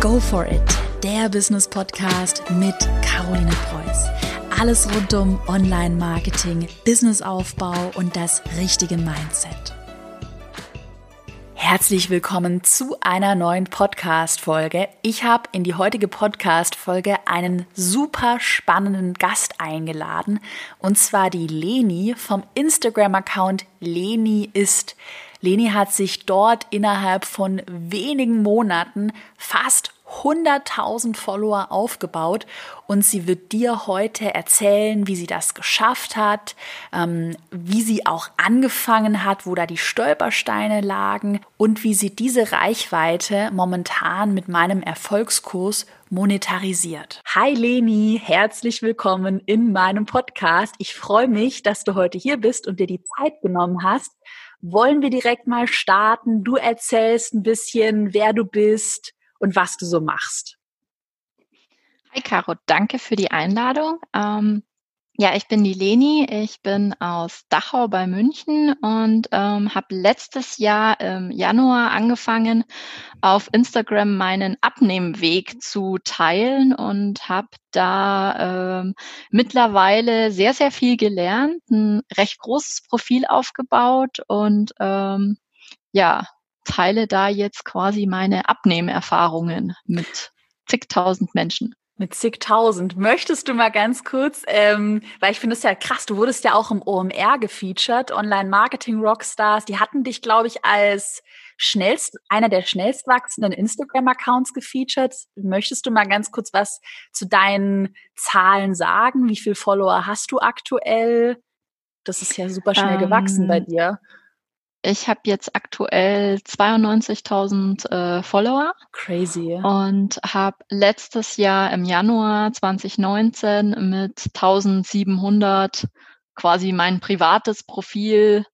Go for it, der Business Podcast mit Caroline Preuß. Alles rund um Online-Marketing, Businessaufbau und das richtige Mindset. Herzlich willkommen zu einer neuen Podcast-Folge. Ich habe in die heutige Podcast-Folge einen super spannenden Gast eingeladen und zwar die Leni vom Instagram-Account Leni ist. Leni hat sich dort innerhalb von wenigen Monaten fast 100.000 Follower aufgebaut und sie wird dir heute erzählen, wie sie das geschafft hat, ähm, wie sie auch angefangen hat, wo da die Stolpersteine lagen und wie sie diese Reichweite momentan mit meinem Erfolgskurs monetarisiert. Hi Leni, herzlich willkommen in meinem Podcast. Ich freue mich, dass du heute hier bist und dir die Zeit genommen hast. Wollen wir direkt mal starten? Du erzählst ein bisschen, wer du bist, und was du so machst. Hi Caro, danke für die Einladung. Ähm, ja, ich bin die Leni, ich bin aus Dachau bei München und ähm, habe letztes Jahr im Januar angefangen, auf Instagram meinen Abnehmweg zu teilen und habe da ähm, mittlerweile sehr, sehr viel gelernt, ein recht großes Profil aufgebaut und ähm, ja, teile da jetzt quasi meine Abnehmerfahrungen mit zigtausend Menschen. Mit zigtausend. Möchtest du mal ganz kurz, ähm, weil ich finde es ja krass, du wurdest ja auch im OMR gefeatured, Online Marketing Rockstars, die hatten dich, glaube ich, als schnellst, einer der schnellst wachsenden Instagram-Accounts gefeatured. Möchtest du mal ganz kurz was zu deinen Zahlen sagen? Wie viele Follower hast du aktuell? Das ist ja super schnell ähm, gewachsen bei dir. Ich habe jetzt aktuell 92.000 äh, Follower. Crazy. Und habe letztes Jahr im Januar 2019 mit 1700 quasi mein privates Profil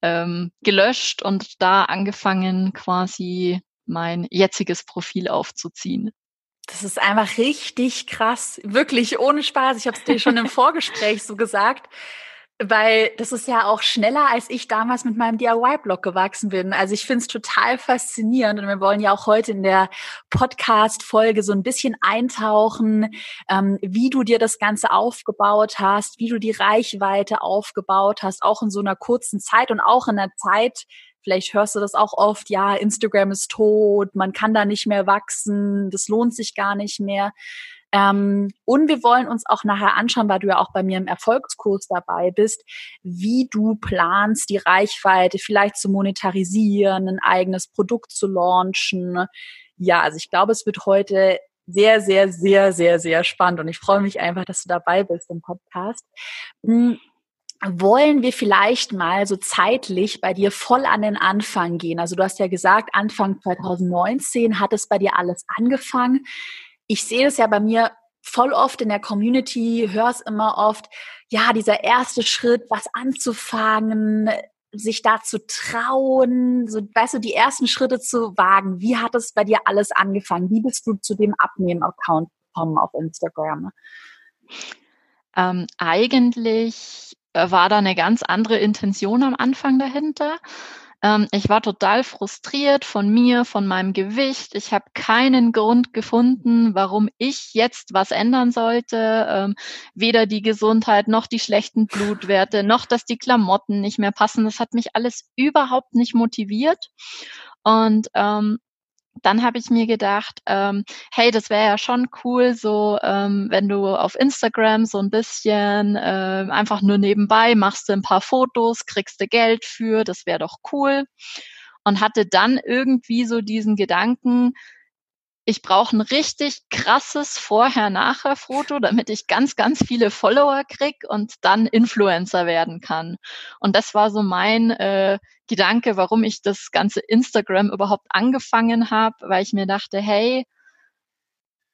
ähm, gelöscht und da angefangen quasi mein jetziges Profil aufzuziehen. Das ist einfach richtig krass, wirklich ohne Spaß. Ich habe es dir schon im Vorgespräch so gesagt weil das ist ja auch schneller, als ich damals mit meinem DIY-Blog gewachsen bin. Also ich finde es total faszinierend und wir wollen ja auch heute in der Podcast-Folge so ein bisschen eintauchen, ähm, wie du dir das Ganze aufgebaut hast, wie du die Reichweite aufgebaut hast, auch in so einer kurzen Zeit und auch in einer Zeit, Vielleicht hörst du das auch oft, ja, Instagram ist tot, man kann da nicht mehr wachsen, das lohnt sich gar nicht mehr. Ähm, und wir wollen uns auch nachher anschauen, weil du ja auch bei mir im Erfolgskurs dabei bist, wie du planst, die Reichweite vielleicht zu monetarisieren, ein eigenes Produkt zu launchen. Ja, also ich glaube, es wird heute sehr, sehr, sehr, sehr, sehr spannend und ich freue mich einfach, dass du dabei bist im Podcast. Hm, wollen wir vielleicht mal so zeitlich bei dir voll an den Anfang gehen? Also du hast ja gesagt, Anfang 2019 hat es bei dir alles angefangen ich sehe es ja bei mir voll oft in der Community, höre es immer oft, ja, dieser erste Schritt, was anzufangen, sich da zu trauen, so, weißt du, die ersten Schritte zu wagen. Wie hat es bei dir alles angefangen? Wie bist du zu dem Abnehmen-Account gekommen auf Instagram? Ähm, eigentlich äh, war da eine ganz andere Intention am Anfang dahinter. Ähm, ich war total frustriert von mir, von meinem Gewicht. Ich habe keinen Grund gefunden, warum ich jetzt was ändern sollte. Ähm, weder die Gesundheit noch die schlechten Blutwerte, noch dass die Klamotten nicht mehr passen. Das hat mich alles überhaupt nicht motiviert. Und ähm, dann habe ich mir gedacht, ähm, hey, das wäre ja schon cool, so ähm, wenn du auf Instagram so ein bisschen äh, einfach nur nebenbei machst du ein paar Fotos, kriegst du Geld für, das wäre doch cool. Und hatte dann irgendwie so diesen Gedanken, ich brauche ein richtig krasses Vorher-Nachher-Foto, damit ich ganz, ganz viele Follower krieg und dann Influencer werden kann. Und das war so mein äh, Gedanke, warum ich das ganze Instagram überhaupt angefangen habe, weil ich mir dachte, hey,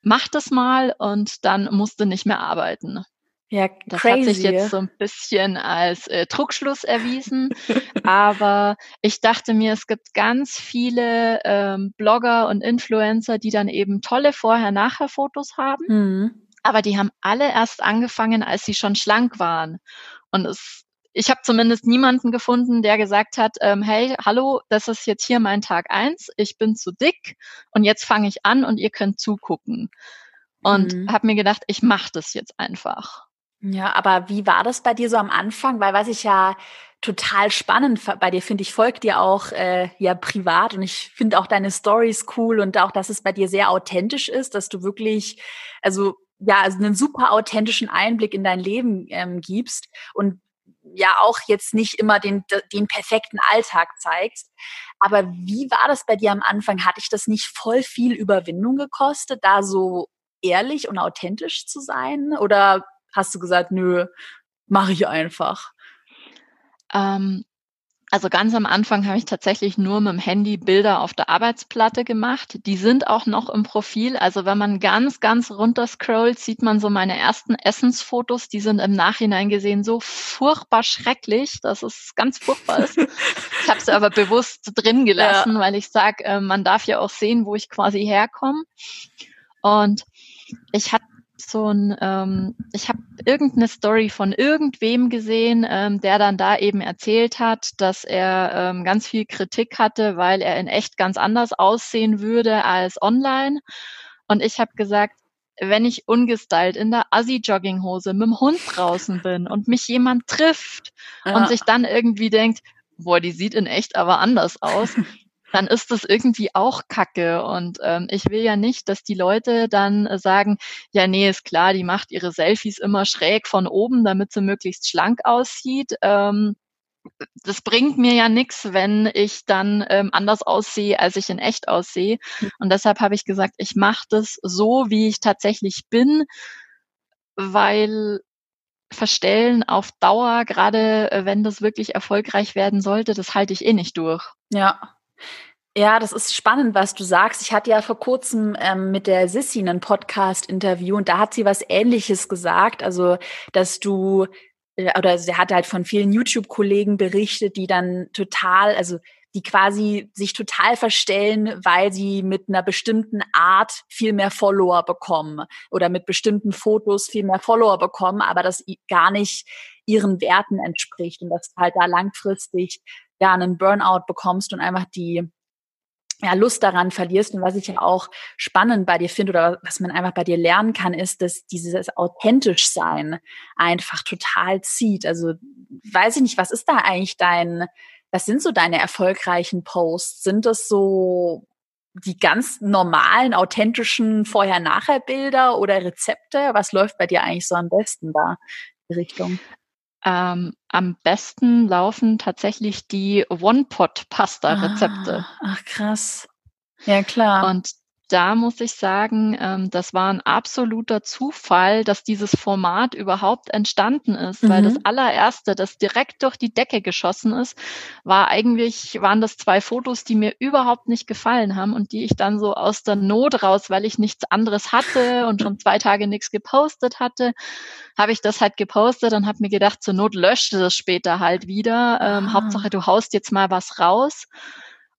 mach das mal und dann musst du nicht mehr arbeiten. Ja, das crazy. hat sich jetzt so ein bisschen als äh, Trugschluss erwiesen. aber ich dachte mir, es gibt ganz viele ähm, Blogger und Influencer, die dann eben tolle Vorher-Nachher-Fotos haben. Mhm. Aber die haben alle erst angefangen, als sie schon schlank waren. Und es ich habe zumindest niemanden gefunden, der gesagt hat, ähm, hey, hallo, das ist jetzt hier mein Tag eins, ich bin zu dick und jetzt fange ich an und ihr könnt zugucken. Und mhm. habe mir gedacht, ich mache das jetzt einfach. Ja, aber wie war das bei dir so am Anfang? Weil was ich ja total spannend bei dir finde, ich folge dir auch äh, ja privat und ich finde auch deine Stories cool und auch, dass es bei dir sehr authentisch ist, dass du wirklich, also ja, also einen super authentischen Einblick in dein Leben ähm, gibst und ja auch jetzt nicht immer den, den perfekten Alltag zeigst. Aber wie war das bei dir am Anfang? Hatte ich das nicht voll viel Überwindung gekostet, da so ehrlich und authentisch zu sein? Oder hast du gesagt, nö, mache ich einfach? Ähm, also ganz am Anfang habe ich tatsächlich nur mit dem Handy Bilder auf der Arbeitsplatte gemacht. Die sind auch noch im Profil. Also wenn man ganz, ganz runter scrollt, sieht man so meine ersten Essensfotos. Die sind im Nachhinein gesehen so furchtbar schrecklich, dass es ganz furchtbar ist. ich habe sie aber bewusst drin gelassen, ja. weil ich sage, äh, man darf ja auch sehen, wo ich quasi herkomme. Und ich hatte so ein, ähm, ich habe irgendeine Story von irgendwem gesehen, ähm, der dann da eben erzählt hat, dass er ähm, ganz viel Kritik hatte, weil er in echt ganz anders aussehen würde als online. Und ich habe gesagt, wenn ich ungestylt in der Assi-Jogginghose mit dem Hund draußen bin und mich jemand trifft ja. und sich dann irgendwie denkt, boah, die sieht in echt aber anders aus, dann ist das irgendwie auch Kacke. Und ähm, ich will ja nicht, dass die Leute dann äh, sagen, ja, nee, ist klar, die macht ihre Selfies immer schräg von oben, damit sie möglichst schlank aussieht. Ähm, das bringt mir ja nichts, wenn ich dann ähm, anders aussehe, als ich in echt aussehe. Hm. Und deshalb habe ich gesagt, ich mache das so, wie ich tatsächlich bin, weil Verstellen auf Dauer, gerade äh, wenn das wirklich erfolgreich werden sollte, das halte ich eh nicht durch. Ja, ja, das ist spannend, was du sagst. Ich hatte ja vor kurzem ähm, mit der Sissy einen Podcast-Interview und da hat sie was Ähnliches gesagt. Also, dass du, äh, oder sie hat halt von vielen YouTube-Kollegen berichtet, die dann total, also die quasi sich total verstellen, weil sie mit einer bestimmten Art viel mehr Follower bekommen oder mit bestimmten Fotos viel mehr Follower bekommen, aber das gar nicht ihren Werten entspricht und dass halt da langfristig ja einen Burnout bekommst und einfach die ja, Lust daran verlierst. Und was ich ja auch spannend bei dir finde oder was man einfach bei dir lernen kann, ist, dass dieses authentisch sein einfach total zieht. Also weiß ich nicht, was ist da eigentlich dein, was sind so deine erfolgreichen Posts? Sind das so die ganz normalen, authentischen Vorher-Nachher-Bilder oder Rezepte? Was läuft bei dir eigentlich so am besten da, die Richtung? Ähm, am besten laufen tatsächlich die One-Pot-Pasta-Rezepte. Ah, ach, krass. Ja, klar. Und da muss ich sagen, ähm, das war ein absoluter Zufall, dass dieses Format überhaupt entstanden ist, mhm. weil das mhm. allererste, das direkt durch die Decke geschossen ist, war eigentlich, waren das zwei Fotos, die mir überhaupt nicht gefallen haben und die ich dann so aus der Not raus, weil ich nichts anderes hatte und schon zwei Tage nichts gepostet hatte, habe ich das halt gepostet und habe mir gedacht, zur Not löschte das später halt wieder. Ähm, ah. Hauptsache, du haust jetzt mal was raus.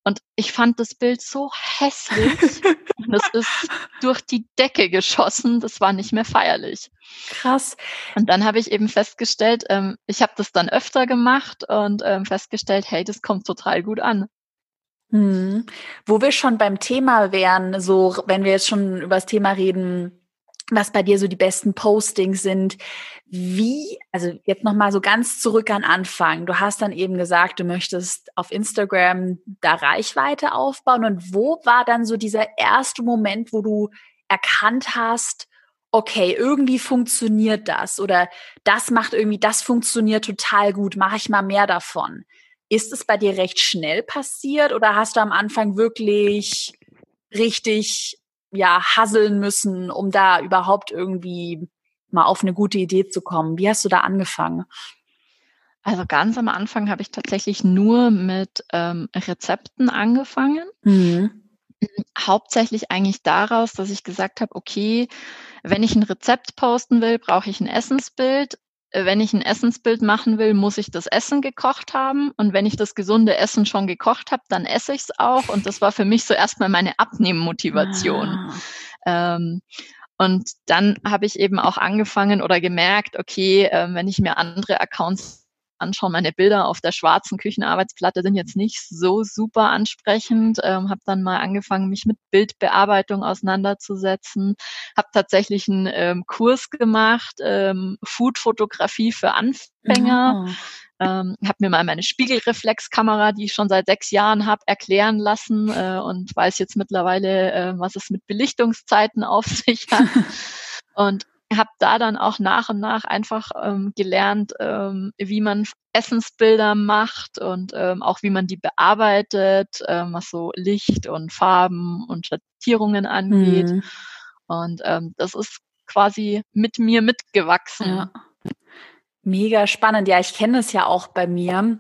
Und ich fand das Bild so hässlich. und es ist durch die Decke geschossen. Das war nicht mehr feierlich. Krass. Und dann habe ich eben festgestellt, ähm, ich habe das dann öfter gemacht und ähm, festgestellt, hey, das kommt total gut an. Hm. Wo wir schon beim Thema wären, so wenn wir jetzt schon über das Thema reden, was bei dir so die besten Postings sind. Wie, also jetzt nochmal so ganz zurück an Anfang. Du hast dann eben gesagt, du möchtest auf Instagram da Reichweite aufbauen. Und wo war dann so dieser erste Moment, wo du erkannt hast, okay, irgendwie funktioniert das oder das macht irgendwie, das funktioniert total gut, mache ich mal mehr davon. Ist es bei dir recht schnell passiert oder hast du am Anfang wirklich richtig ja hasseln müssen, um da überhaupt irgendwie mal auf eine gute Idee zu kommen? Wie hast du da angefangen? Also ganz am Anfang habe ich tatsächlich nur mit ähm, Rezepten angefangen. Mhm. Hauptsächlich eigentlich daraus, dass ich gesagt habe, okay, wenn ich ein Rezept posten will, brauche ich ein Essensbild. Äh, wenn ich ein Essensbild machen will, muss ich das Essen gekocht haben. Und wenn ich das gesunde Essen schon gekocht habe, dann esse ich es auch. Und das war für mich so erstmal meine Abnehmmotivation. Ah. Ähm, und dann habe ich eben auch angefangen oder gemerkt, okay, äh, wenn ich mir andere Accounts anschauen, meine Bilder auf der schwarzen Küchenarbeitsplatte sind jetzt nicht so super ansprechend. Ähm, habe dann mal angefangen, mich mit Bildbearbeitung auseinanderzusetzen. Habe tatsächlich einen ähm, Kurs gemacht, ähm, Food-Fotografie für Anfänger. Mhm. Ähm, habe mir mal meine Spiegelreflexkamera, die ich schon seit sechs Jahren habe, erklären lassen äh, und weiß jetzt mittlerweile, äh, was es mit Belichtungszeiten auf sich hat. und habe da dann auch nach und nach einfach ähm, gelernt, ähm, wie man Essensbilder macht und ähm, auch wie man die bearbeitet, ähm, was so Licht und Farben und Schattierungen angeht. Mhm. Und ähm, das ist quasi mit mir mitgewachsen. Ja. Mega spannend. Ja, ich kenne es ja auch bei mir,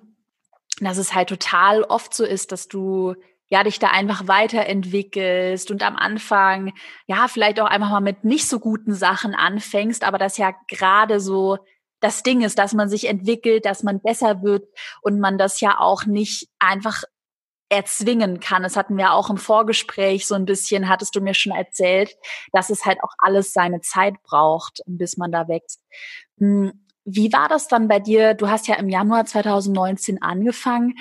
dass es halt total oft so ist, dass du ja, dich da einfach weiterentwickelst und am Anfang, ja, vielleicht auch einfach mal mit nicht so guten Sachen anfängst, aber das ja gerade so das Ding ist, dass man sich entwickelt, dass man besser wird und man das ja auch nicht einfach erzwingen kann. Das hatten wir auch im Vorgespräch so ein bisschen, hattest du mir schon erzählt, dass es halt auch alles seine Zeit braucht, bis man da wächst. Hm, wie war das dann bei dir? Du hast ja im Januar 2019 angefangen.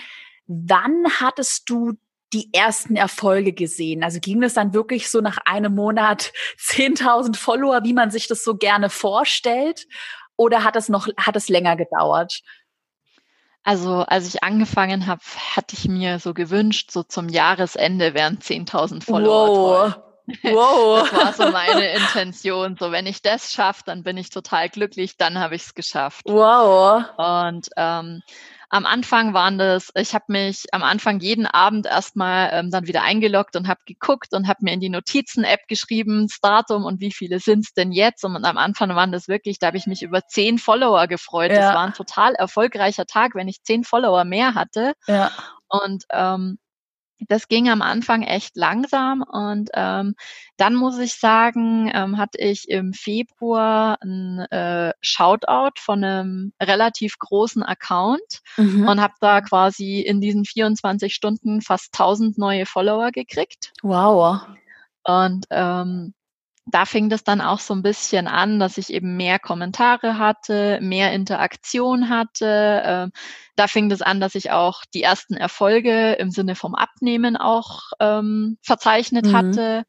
Wann hattest du die ersten Erfolge gesehen? Also ging das dann wirklich so nach einem Monat 10.000 Follower, wie man sich das so gerne vorstellt? Oder hat es noch, hat es länger gedauert? Also als ich angefangen habe, hatte ich mir so gewünscht, so zum Jahresende wären 10.000 Follower. Wow. Toll. Wow. Das war so meine Intention. So, wenn ich das schaffe, dann bin ich total glücklich, dann habe ich es geschafft. Wow. Und ähm, am Anfang waren das, ich habe mich am Anfang jeden Abend erstmal ähm, dann wieder eingeloggt und habe geguckt und habe mir in die Notizen-App geschrieben, das Datum und wie viele sind's denn jetzt. Und am Anfang waren das wirklich, da habe ich mich über zehn Follower gefreut. Ja. Das war ein total erfolgreicher Tag, wenn ich zehn Follower mehr hatte. Ja. Und ähm, das ging am Anfang echt langsam und ähm, dann muss ich sagen, ähm, hatte ich im Februar ein äh, Shoutout von einem relativ großen Account mhm. und habe da quasi in diesen 24 Stunden fast 1000 neue Follower gekriegt. Wow. Und ähm, da fing das dann auch so ein bisschen an, dass ich eben mehr Kommentare hatte, mehr Interaktion hatte. Ähm, da fing das an, dass ich auch die ersten Erfolge im Sinne vom Abnehmen auch ähm, verzeichnet mhm. hatte.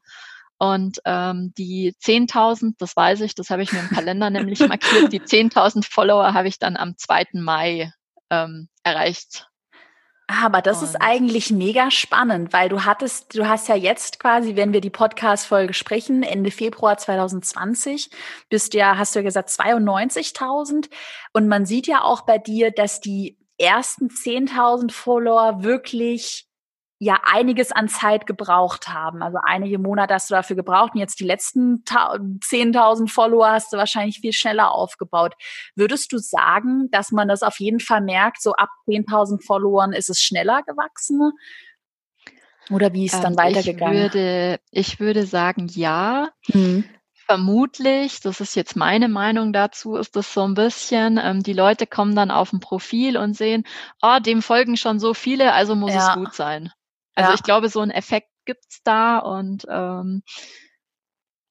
Und ähm, die 10.000, das weiß ich, das habe ich mir im Kalender nämlich markiert, die 10.000 Follower habe ich dann am 2. Mai ähm, erreicht. Aber das und ist eigentlich mega spannend, weil du hattest, du hast ja jetzt quasi, wenn wir die Podcast-Folge sprechen, Ende Februar 2020, bist ja, hast du ja gesagt, 92.000. Und man sieht ja auch bei dir, dass die ersten 10.000 Follower wirklich ja einiges an Zeit gebraucht haben. Also einige Monate hast du dafür gebraucht und jetzt die letzten 10.000 Follower hast du wahrscheinlich viel schneller aufgebaut. Würdest du sagen, dass man das auf jeden Fall merkt, so ab 10.000 Followern ist es schneller gewachsen? Oder wie ist ähm, dann weitergegangen? Ich würde, ich würde sagen, ja. Mhm. Vermutlich, das ist jetzt meine Meinung dazu, ist das so ein bisschen, ähm, die Leute kommen dann auf ein Profil und sehen, oh, dem folgen schon so viele, also muss ja. es gut sein. Also ja. ich glaube, so ein Effekt gibt's da und ähm,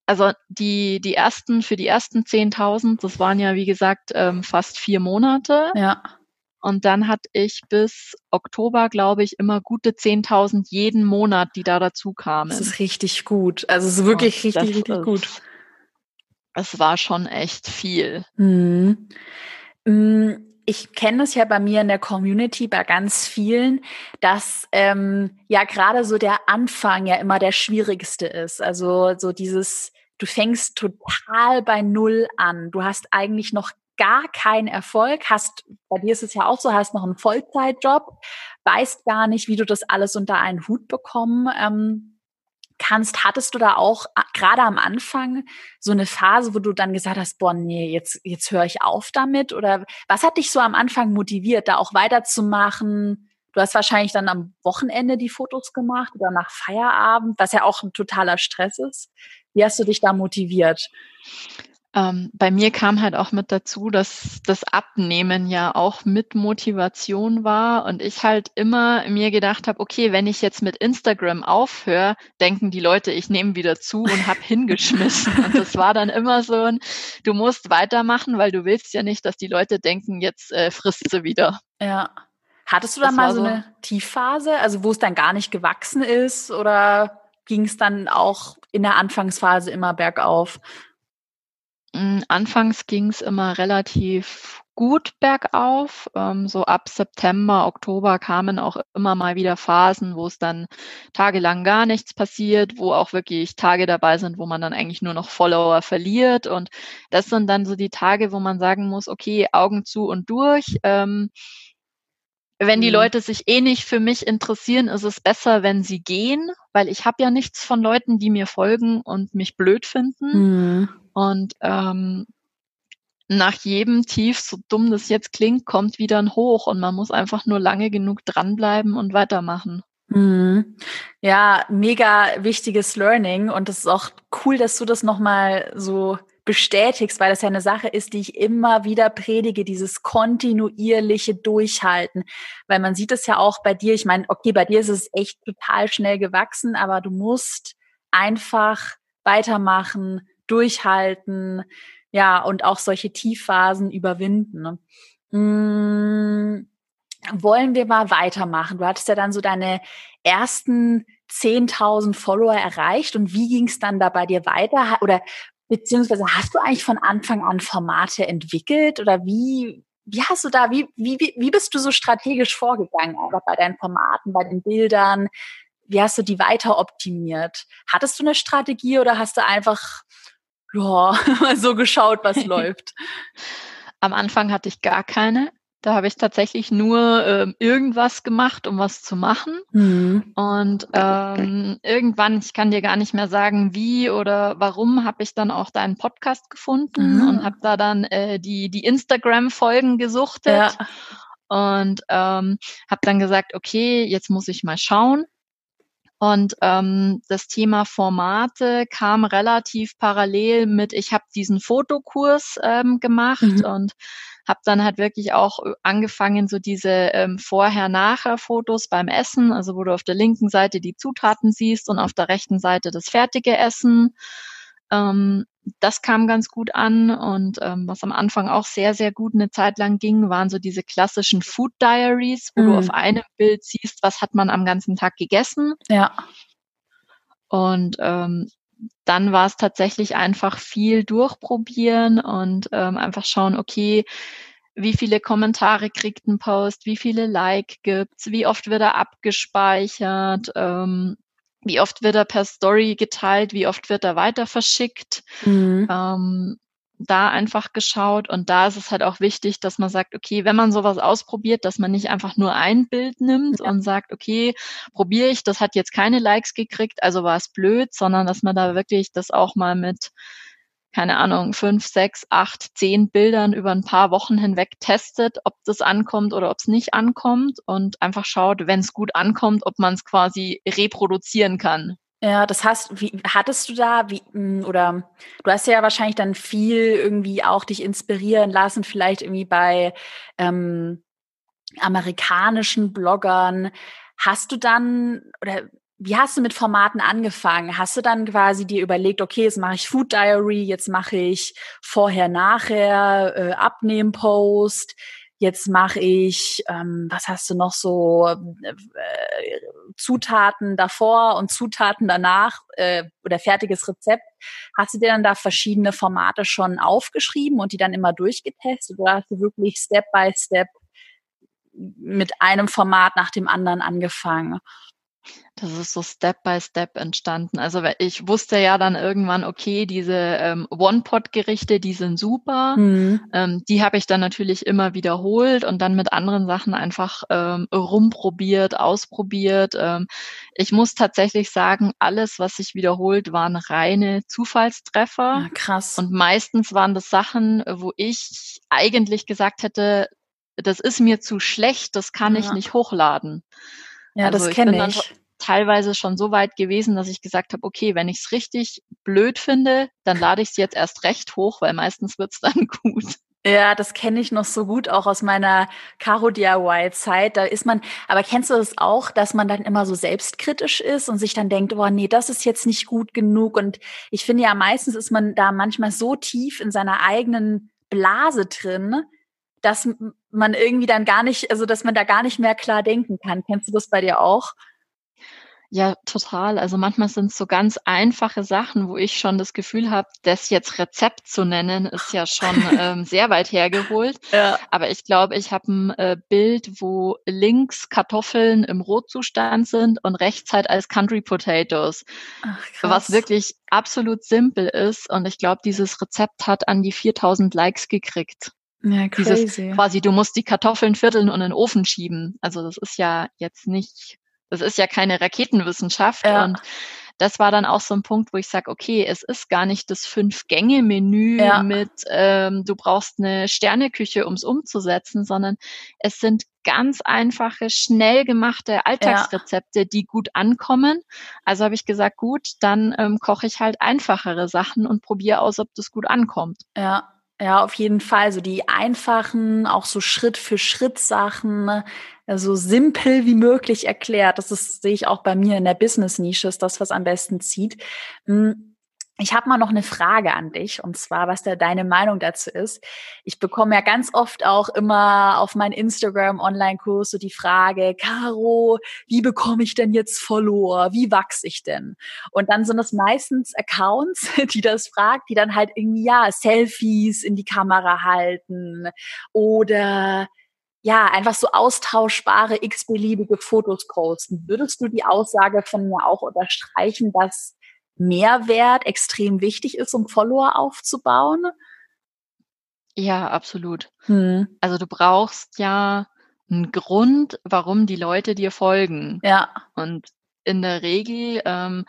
also die, die ersten, für die ersten 10.000, das waren ja wie gesagt ähm, fast vier Monate. Ja. Und dann hatte ich bis Oktober, glaube ich, immer gute 10.000 jeden Monat, die da dazu kamen. Das ist richtig gut. Also es ist wirklich und richtig, richtig gut. Es war schon echt viel. Mhm. Ich kenne es ja bei mir in der Community bei ganz vielen, dass ähm, ja gerade so der Anfang ja immer der schwierigste ist. Also so dieses, du fängst total bei Null an. Du hast eigentlich noch gar keinen Erfolg, hast, bei dir ist es ja auch so, hast noch einen Vollzeitjob, weißt gar nicht, wie du das alles unter einen Hut bekommen ähm, kannst, hattest du da auch gerade am Anfang so eine Phase, wo du dann gesagt hast, boah, nee, jetzt, jetzt höre ich auf damit? Oder was hat dich so am Anfang motiviert, da auch weiterzumachen? Du hast wahrscheinlich dann am Wochenende die Fotos gemacht oder nach Feierabend, was ja auch ein totaler Stress ist. Wie hast du dich da motiviert? Ähm, bei mir kam halt auch mit dazu, dass das Abnehmen ja auch mit Motivation war und ich halt immer mir gedacht habe, okay, wenn ich jetzt mit Instagram aufhöre, denken die Leute, ich nehme wieder zu und habe hingeschmissen. Und das war dann immer so ein, du musst weitermachen, weil du willst ja nicht, dass die Leute denken, jetzt äh, frisst sie wieder. Ja. Hattest du da mal so, so eine Tiefphase, also wo es dann gar nicht gewachsen ist oder ging es dann auch in der Anfangsphase immer bergauf? Hm, anfangs ging es immer relativ gut bergauf. Ähm, so ab September, Oktober kamen auch immer mal wieder Phasen, wo es dann tagelang gar nichts passiert, wo auch wirklich Tage dabei sind, wo man dann eigentlich nur noch Follower verliert. Und das sind dann so die Tage, wo man sagen muss, okay, Augen zu und durch. Ähm, wenn die mhm. Leute sich eh nicht für mich interessieren, ist es besser, wenn sie gehen, weil ich habe ja nichts von Leuten, die mir folgen und mich blöd finden. Mhm. Und ähm, nach jedem Tief, so dumm das jetzt klingt, kommt wieder ein Hoch und man muss einfach nur lange genug dranbleiben und weitermachen. Mhm. Ja, mega wichtiges Learning und es ist auch cool, dass du das nochmal so bestätigst, weil das ja eine Sache ist, die ich immer wieder predige, dieses kontinuierliche Durchhalten. Weil man sieht es ja auch bei dir, ich meine, okay, bei dir ist es echt total schnell gewachsen, aber du musst einfach weitermachen, durchhalten, ja, und auch solche Tiefphasen überwinden. Ne? Hm, wollen wir mal weitermachen? Du hattest ja dann so deine ersten 10.000 Follower erreicht und wie ging es dann da bei dir weiter? Oder Beziehungsweise hast du eigentlich von Anfang an Formate entwickelt oder wie, wie hast du da, wie, wie, wie bist du so strategisch vorgegangen, aber bei deinen Formaten, bei den Bildern? Wie hast du die weiter optimiert? Hattest du eine Strategie oder hast du einfach ja, so geschaut, was läuft? Am Anfang hatte ich gar keine. Da habe ich tatsächlich nur ähm, irgendwas gemacht, um was zu machen. Mhm. Und ähm, irgendwann, ich kann dir gar nicht mehr sagen, wie oder warum, habe ich dann auch deinen Podcast gefunden mhm. und habe da dann äh, die, die Instagram-Folgen gesuchtet. Ja. Und ähm, habe dann gesagt, okay, jetzt muss ich mal schauen. Und ähm, das Thema Formate kam relativ parallel mit, ich habe diesen Fotokurs ähm, gemacht mhm. und habe dann halt wirklich auch äh, angefangen, so diese ähm, Vorher-Nachher-Fotos beim Essen, also wo du auf der linken Seite die Zutaten siehst und auf der rechten Seite das fertige Essen. Ähm, das kam ganz gut an und ähm, was am Anfang auch sehr, sehr gut eine Zeit lang ging, waren so diese klassischen Food Diaries, wo mm. du mhm. auf einem Bild siehst, was hat man am ganzen Tag gegessen. Ja. Und ähm, dann war es tatsächlich einfach viel durchprobieren und ähm, einfach schauen, okay, wie viele Kommentare kriegt ein Post, wie viele Like gibt's, wie oft wird er abgespeichert, ähm, wie oft wird er per Story geteilt, wie oft wird er weiter verschickt. Mhm. Ähm, da einfach geschaut und da ist es halt auch wichtig, dass man sagt, okay, wenn man sowas ausprobiert, dass man nicht einfach nur ein Bild nimmt ja. und sagt, okay, probiere ich, das hat jetzt keine Likes gekriegt, also war es blöd, sondern dass man da wirklich das auch mal mit keine Ahnung, fünf, sechs, acht, zehn Bildern über ein paar Wochen hinweg testet, ob das ankommt oder ob es nicht ankommt und einfach schaut, wenn es gut ankommt, ob man es quasi reproduzieren kann. Ja, das heißt, wie hattest du da, wie, hm, oder du hast ja wahrscheinlich dann viel irgendwie auch dich inspirieren lassen, vielleicht irgendwie bei ähm, amerikanischen Bloggern. Hast du dann, oder wie hast du mit Formaten angefangen? Hast du dann quasi dir überlegt, okay, jetzt mache ich Food Diary, jetzt mache ich vorher, nachher, äh, Abnehmen-Post, jetzt mache ich, ähm, was hast du noch so, äh, Zutaten davor und Zutaten danach äh, oder fertiges Rezept. Hast du dir dann da verschiedene Formate schon aufgeschrieben und die dann immer durchgetestet oder hast du wirklich Step by Step mit einem Format nach dem anderen angefangen? Das ist so Step by Step entstanden. Also ich wusste ja dann irgendwann, okay, diese ähm, One-Pot-Gerichte, die sind super. Mhm. Ähm, die habe ich dann natürlich immer wiederholt und dann mit anderen Sachen einfach ähm, rumprobiert, ausprobiert. Ähm, ich muss tatsächlich sagen, alles, was sich wiederholt, waren reine Zufallstreffer. Ja, krass. Und meistens waren das Sachen, wo ich eigentlich gesagt hätte, das ist mir zu schlecht, das kann ja. ich nicht hochladen. Ja, also das kenne ich. teilweise schon so weit gewesen, dass ich gesagt habe, okay, wenn ich es richtig blöd finde, dann lade ich es jetzt erst recht hoch, weil meistens wird es dann gut. Ja, das kenne ich noch so gut auch aus meiner Caro DIY Zeit. Da ist man, aber kennst du das auch, dass man dann immer so selbstkritisch ist und sich dann denkt, oh nee, das ist jetzt nicht gut genug und ich finde ja meistens ist man da manchmal so tief in seiner eigenen Blase drin, dass man irgendwie dann gar nicht, also dass man da gar nicht mehr klar denken kann. Kennst du das bei dir auch? Ja, total. Also manchmal sind es so ganz einfache Sachen, wo ich schon das Gefühl habe, das jetzt Rezept zu nennen, ist ja schon ähm, sehr weit hergeholt. Ja. Aber ich glaube, ich habe ein äh, Bild, wo links Kartoffeln im Rotzustand sind und rechts halt als Country Potatoes. Ach, was wirklich absolut simpel ist. Und ich glaube, dieses Rezept hat an die 4000 Likes gekriegt. Ja, crazy. Dieses quasi, du musst die Kartoffeln vierteln und in den Ofen schieben. Also das ist ja jetzt nicht das ist ja keine Raketenwissenschaft. Ja. Und das war dann auch so ein Punkt, wo ich sage, okay, es ist gar nicht das Fünf-Gänge-Menü ja. mit, ähm, du brauchst eine Sterneküche, um es umzusetzen, sondern es sind ganz einfache, schnell gemachte Alltagsrezepte, ja. die gut ankommen. Also habe ich gesagt, gut, dann ähm, koche ich halt einfachere Sachen und probiere aus, ob das gut ankommt. Ja, ja, auf jeden Fall. So die einfachen, auch so Schritt für Schritt Sachen, so simpel wie möglich erklärt. Das ist, sehe ich auch bei mir in der Business-Nische, ist das, was am besten zieht. Ich habe mal noch eine Frage an dich, und zwar, was da deine Meinung dazu ist. Ich bekomme ja ganz oft auch immer auf meinen Instagram-Online-Kurs so die Frage, Caro, wie bekomme ich denn jetzt Follower? Wie wachse ich denn? Und dann sind es meistens Accounts, die das fragt, die dann halt irgendwie, ja, Selfies in die Kamera halten oder ja, einfach so austauschbare x-beliebige Fotos posten. Würdest du die Aussage von mir auch unterstreichen, dass Mehrwert extrem wichtig ist, um Follower aufzubauen? Ja, absolut. Hm. Also du brauchst ja einen Grund, warum die Leute dir folgen. Ja. Und in der Regel ähm,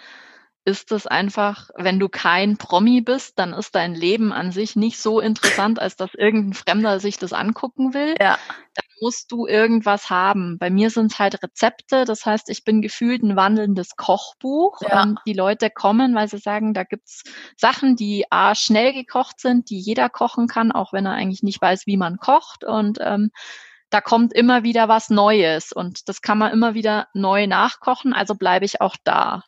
ist es einfach, wenn du kein Promi bist, dann ist dein Leben an sich nicht so interessant, als dass irgendein Fremder sich das angucken will. Ja. Dann musst du irgendwas haben. Bei mir sind es halt Rezepte, das heißt, ich bin gefühlt ein wandelndes Kochbuch. Ja. Und die Leute kommen, weil sie sagen, da gibt's Sachen, die A, schnell gekocht sind, die jeder kochen kann, auch wenn er eigentlich nicht weiß, wie man kocht. Und ähm, da kommt immer wieder was Neues und das kann man immer wieder neu nachkochen, also bleibe ich auch da.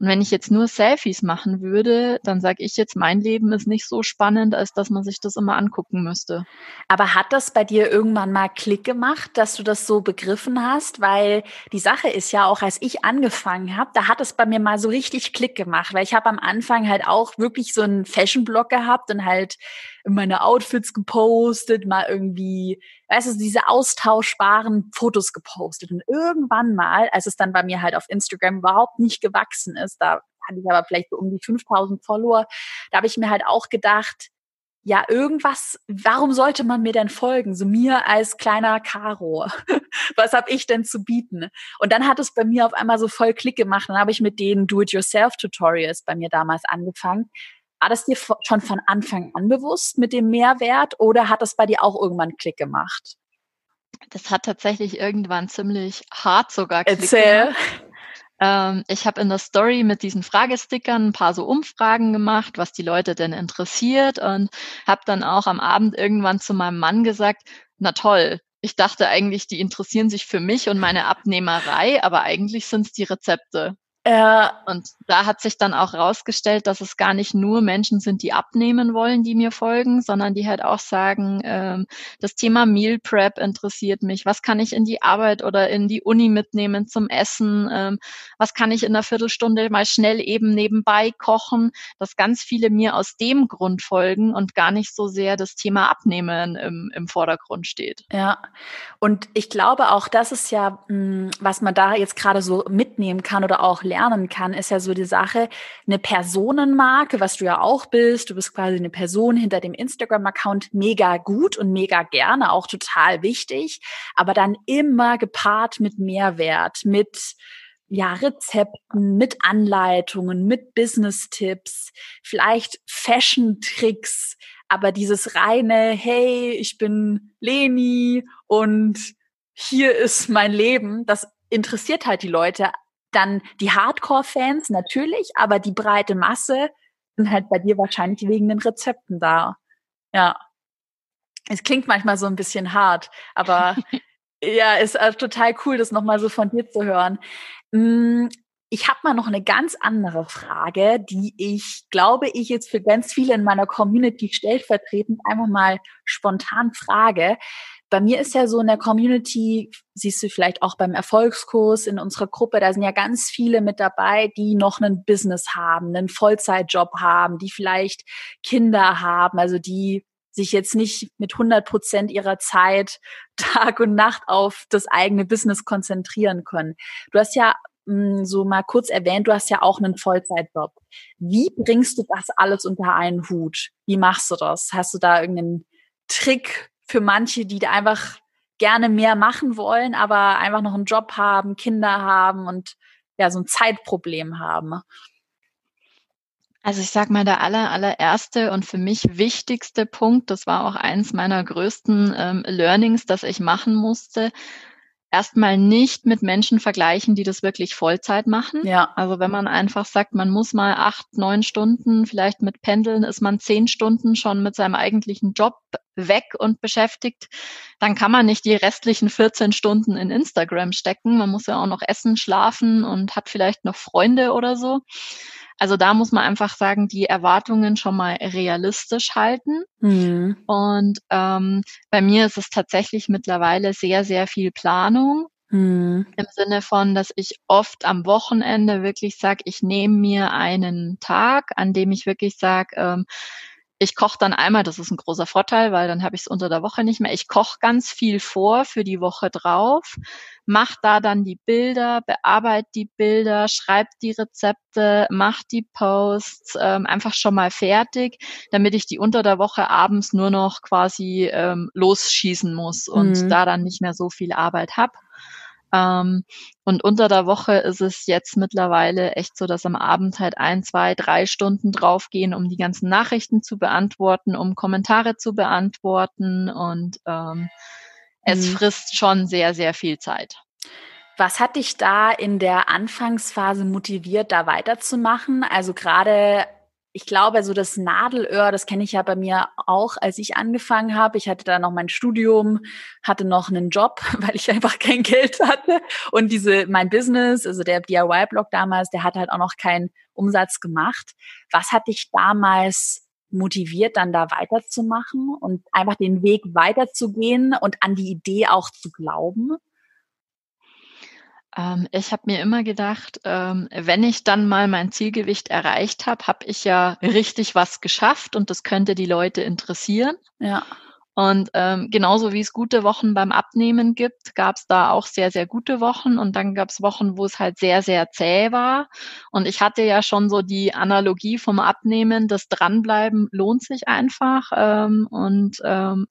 Und wenn ich jetzt nur Selfies machen würde, dann sage ich jetzt, mein Leben ist nicht so spannend, als dass man sich das immer angucken müsste. Aber hat das bei dir irgendwann mal Klick gemacht, dass du das so begriffen hast? Weil die Sache ist ja auch, als ich angefangen habe, da hat es bei mir mal so richtig Klick gemacht, weil ich habe am Anfang halt auch wirklich so einen Fashion-Blog gehabt und halt meine Outfits gepostet, mal irgendwie, weißt du, diese austauschbaren Fotos gepostet. Und irgendwann mal, als es dann bei mir halt auf Instagram überhaupt nicht gewachsen ist, da hatte ich aber vielleicht so um die 5000 Follower, da habe ich mir halt auch gedacht, ja, irgendwas, warum sollte man mir denn folgen? So mir als kleiner Karo. Was habe ich denn zu bieten? Und dann hat es bei mir auf einmal so voll Klick gemacht. Dann habe ich mit den Do-it-yourself-Tutorials bei mir damals angefangen. War das dir schon von Anfang an bewusst mit dem Mehrwert oder hat das bei dir auch irgendwann Klick gemacht? Das hat tatsächlich irgendwann ziemlich hart sogar Klick Erzähl. gemacht. Ähm, ich habe in der Story mit diesen Fragestickern ein paar so Umfragen gemacht, was die Leute denn interessiert und habe dann auch am Abend irgendwann zu meinem Mann gesagt, na toll, ich dachte eigentlich, die interessieren sich für mich und meine Abnehmerei, aber eigentlich sind es die Rezepte. Äh, und da hat sich dann auch rausgestellt, dass es gar nicht nur Menschen sind, die abnehmen wollen, die mir folgen, sondern die halt auch sagen, ähm, das Thema Meal Prep interessiert mich. Was kann ich in die Arbeit oder in die Uni mitnehmen zum Essen? Ähm, was kann ich in einer Viertelstunde mal schnell eben nebenbei kochen? Dass ganz viele mir aus dem Grund folgen und gar nicht so sehr das Thema Abnehmen im, im Vordergrund steht. Ja, und ich glaube auch, das ist ja, mh, hm, was man da jetzt gerade so mitnehmen kann oder auch lernen lernen kann, ist ja so die Sache, eine Personenmarke, was du ja auch bist, du bist quasi eine Person hinter dem Instagram-Account, mega gut und mega gerne, auch total wichtig, aber dann immer gepaart mit Mehrwert, mit ja, Rezepten, mit Anleitungen, mit Business-Tipps, vielleicht Fashion-Tricks, aber dieses reine, hey, ich bin Leni und hier ist mein Leben, das interessiert halt die Leute dann die Hardcore-Fans natürlich, aber die breite Masse sind halt bei dir wahrscheinlich wegen den Rezepten da. Ja. Es klingt manchmal so ein bisschen hart, aber ja, ist äh, total cool, das nochmal so von dir zu hören. Hm, ich habe mal noch eine ganz andere Frage, die ich glaube, ich jetzt für ganz viele in meiner Community stellvertretend einfach mal spontan frage. Bei mir ist ja so in der Community, siehst du vielleicht auch beim Erfolgskurs in unserer Gruppe, da sind ja ganz viele mit dabei, die noch einen Business haben, einen Vollzeitjob haben, die vielleicht Kinder haben, also die sich jetzt nicht mit 100 Prozent ihrer Zeit Tag und Nacht auf das eigene Business konzentrieren können. Du hast ja hm, so mal kurz erwähnt, du hast ja auch einen Vollzeitjob. Wie bringst du das alles unter einen Hut? Wie machst du das? Hast du da irgendeinen Trick für manche, die da einfach gerne mehr machen wollen, aber einfach noch einen Job haben, Kinder haben und ja, so ein Zeitproblem haben? Also ich sag mal, der aller, allererste und für mich wichtigste Punkt, das war auch eins meiner größten ähm, Learnings, das ich machen musste, erstmal nicht mit Menschen vergleichen, die das wirklich Vollzeit machen. Ja. Also wenn man einfach sagt, man muss mal acht, neun Stunden vielleicht mit Pendeln, ist man zehn Stunden schon mit seinem eigentlichen Job weg und beschäftigt, dann kann man nicht die restlichen 14 Stunden in Instagram stecken. Man muss ja auch noch essen, schlafen und hat vielleicht noch Freunde oder so. Also da muss man einfach sagen, die Erwartungen schon mal realistisch halten. Mhm. Und ähm, bei mir ist es tatsächlich mittlerweile sehr, sehr viel Planung. Mhm. Im Sinne von, dass ich oft am Wochenende wirklich sage, ich nehme mir einen Tag, an dem ich wirklich sage, ähm, ich koche dann einmal, das ist ein großer Vorteil, weil dann habe ich es unter der Woche nicht mehr. Ich koche ganz viel vor für die Woche drauf, mache da dann die Bilder, bearbeite die Bilder, schreibe die Rezepte, mache die Posts, ähm, einfach schon mal fertig, damit ich die unter der Woche abends nur noch quasi ähm, losschießen muss und mhm. da dann nicht mehr so viel Arbeit habe. Ähm, und unter der Woche ist es jetzt mittlerweile echt so, dass am Abend halt ein, zwei, drei Stunden draufgehen, um die ganzen Nachrichten zu beantworten, um Kommentare zu beantworten und ähm, es mhm. frisst schon sehr, sehr viel Zeit. Was hat dich da in der Anfangsphase motiviert, da weiterzumachen? Also gerade ich glaube, so das Nadelöhr, das kenne ich ja bei mir auch, als ich angefangen habe. Ich hatte da noch mein Studium, hatte noch einen Job, weil ich einfach kein Geld hatte. Und diese, mein Business, also der DIY-Blog damals, der hat halt auch noch keinen Umsatz gemacht. Was hat dich damals motiviert, dann da weiterzumachen und einfach den Weg weiterzugehen und an die Idee auch zu glauben? Ähm, ich habe mir immer gedacht, ähm, wenn ich dann mal mein Zielgewicht erreicht habe, habe ich ja richtig was geschafft und das könnte die Leute interessieren. Ja. Und ähm, genauso wie es gute Wochen beim Abnehmen gibt, gab es da auch sehr, sehr gute Wochen. Und dann gab es Wochen, wo es halt sehr, sehr zäh war. Und ich hatte ja schon so die Analogie vom Abnehmen, das Dranbleiben lohnt sich einfach. Ähm, und ähm,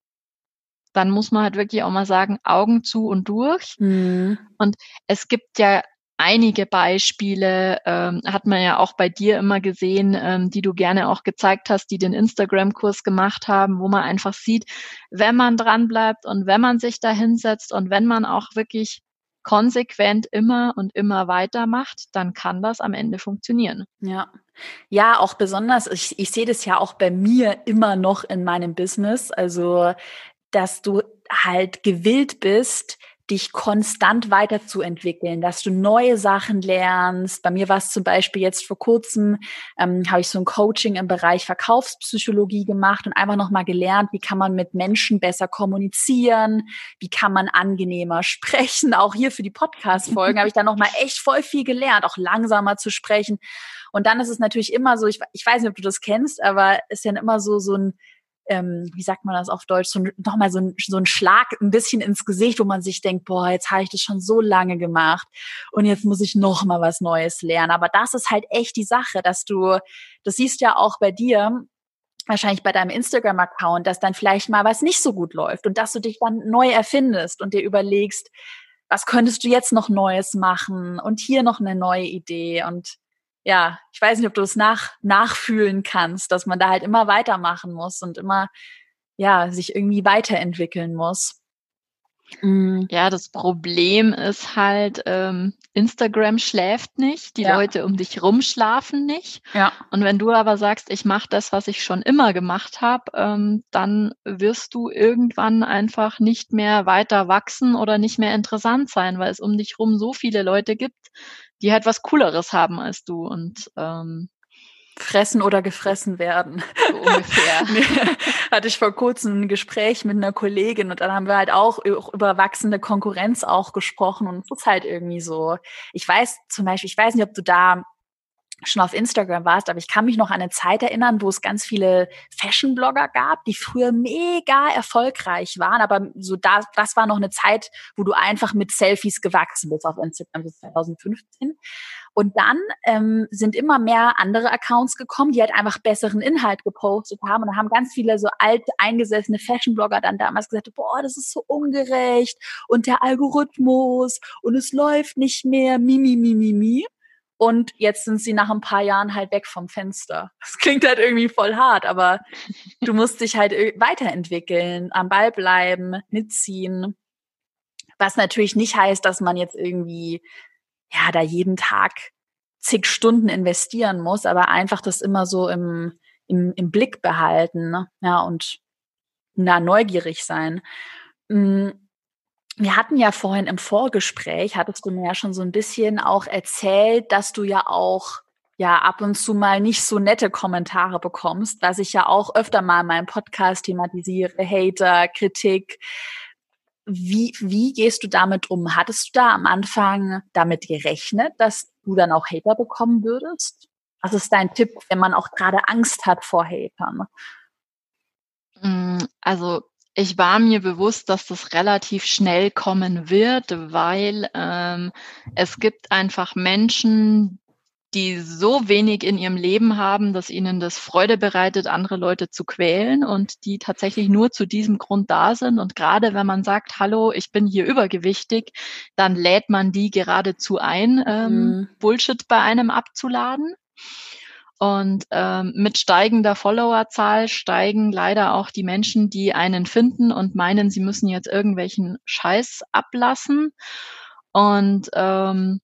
dann muss man halt wirklich auch mal sagen, Augen zu und durch. Mhm. Und es gibt ja einige Beispiele, ähm, hat man ja auch bei dir immer gesehen, ähm, die du gerne auch gezeigt hast, die den Instagram-Kurs gemacht haben, wo man einfach sieht, wenn man dran bleibt und wenn man sich da hinsetzt und wenn man auch wirklich konsequent immer und immer weitermacht, dann kann das am Ende funktionieren. Ja. Ja, auch besonders, ich, ich sehe das ja auch bei mir immer noch in meinem Business. Also dass du halt gewillt bist, dich konstant weiterzuentwickeln, dass du neue Sachen lernst. Bei mir war es zum Beispiel jetzt vor kurzem, ähm, habe ich so ein Coaching im Bereich Verkaufspsychologie gemacht und einfach nochmal gelernt, wie kann man mit Menschen besser kommunizieren, wie kann man angenehmer sprechen. Auch hier für die Podcast-Folgen habe ich da nochmal echt voll viel gelernt, auch langsamer zu sprechen. Und dann ist es natürlich immer so, ich, ich weiß nicht, ob du das kennst, aber es ist ja immer so, so ein ähm, wie sagt man das auf Deutsch, so nochmal so ein, so ein Schlag ein bisschen ins Gesicht, wo man sich denkt, boah, jetzt habe ich das schon so lange gemacht und jetzt muss ich noch mal was Neues lernen. Aber das ist halt echt die Sache, dass du, das siehst ja auch bei dir, wahrscheinlich bei deinem Instagram-Account, dass dann vielleicht mal was nicht so gut läuft und dass du dich dann neu erfindest und dir überlegst, was könntest du jetzt noch Neues machen und hier noch eine neue Idee und ja, ich weiß nicht, ob du es nach, nachfühlen kannst, dass man da halt immer weitermachen muss und immer, ja, sich irgendwie weiterentwickeln muss. Mhm. Ja, das Problem ist halt, ähm, Instagram schläft nicht, die ja. Leute um dich rum schlafen nicht. Ja. Und wenn du aber sagst, ich mache das, was ich schon immer gemacht habe, ähm, dann wirst du irgendwann einfach nicht mehr weiter wachsen oder nicht mehr interessant sein, weil es um dich rum so viele Leute gibt, die halt was Cooleres haben als du. Und ähm, fressen oder gefressen werden. So ungefähr. hatte ich vor kurzem ein Gespräch mit einer Kollegin und dann haben wir halt auch über wachsende Konkurrenz auch gesprochen und es ist halt irgendwie so. Ich weiß zum Beispiel, ich weiß nicht, ob du da schon auf Instagram warst, aber ich kann mich noch an eine Zeit erinnern, wo es ganz viele Fashion-Blogger gab, die früher mega erfolgreich waren, aber so da, das war noch eine Zeit, wo du einfach mit Selfies gewachsen bist auf Instagram, das 2015. Und dann ähm, sind immer mehr andere Accounts gekommen, die halt einfach besseren Inhalt gepostet haben. Und da haben ganz viele so alte, eingesessene Fashion-Blogger dann damals gesagt, boah, das ist so ungerecht und der Algorithmus und es läuft nicht mehr, mi, mi, mi, mi, mi. Und jetzt sind sie nach ein paar Jahren halt weg vom Fenster. Das klingt halt irgendwie voll hart, aber du musst dich halt weiterentwickeln, am Ball bleiben, mitziehen. Was natürlich nicht heißt, dass man jetzt irgendwie ja, da jeden Tag zig Stunden investieren muss, aber einfach das immer so im, im, im Blick behalten, ne? ja, und na, neugierig sein. Hm, wir hatten ja vorhin im Vorgespräch, hattest du mir ja schon so ein bisschen auch erzählt, dass du ja auch ja ab und zu mal nicht so nette Kommentare bekommst, was ich ja auch öfter mal in meinem Podcast thematisiere, Hater, Kritik. Wie, wie gehst du damit um? Hattest du da am Anfang damit gerechnet, dass du dann auch Hater bekommen würdest? Was ist dein Tipp, wenn man auch gerade Angst hat vor Hatern? Mm, also ich war mir bewusst, dass das relativ schnell kommen wird, weil ähm, es gibt einfach Menschen, die so wenig in ihrem Leben haben, dass ihnen das Freude bereitet, andere Leute zu quälen und die tatsächlich nur zu diesem Grund da sind. Und gerade wenn man sagt, hallo, ich bin hier übergewichtig, dann lädt man die geradezu ein, ähm, mhm. Bullshit bei einem abzuladen. Und ähm, mit steigender Followerzahl steigen leider auch die Menschen, die einen finden und meinen, sie müssen jetzt irgendwelchen Scheiß ablassen. Und ähm,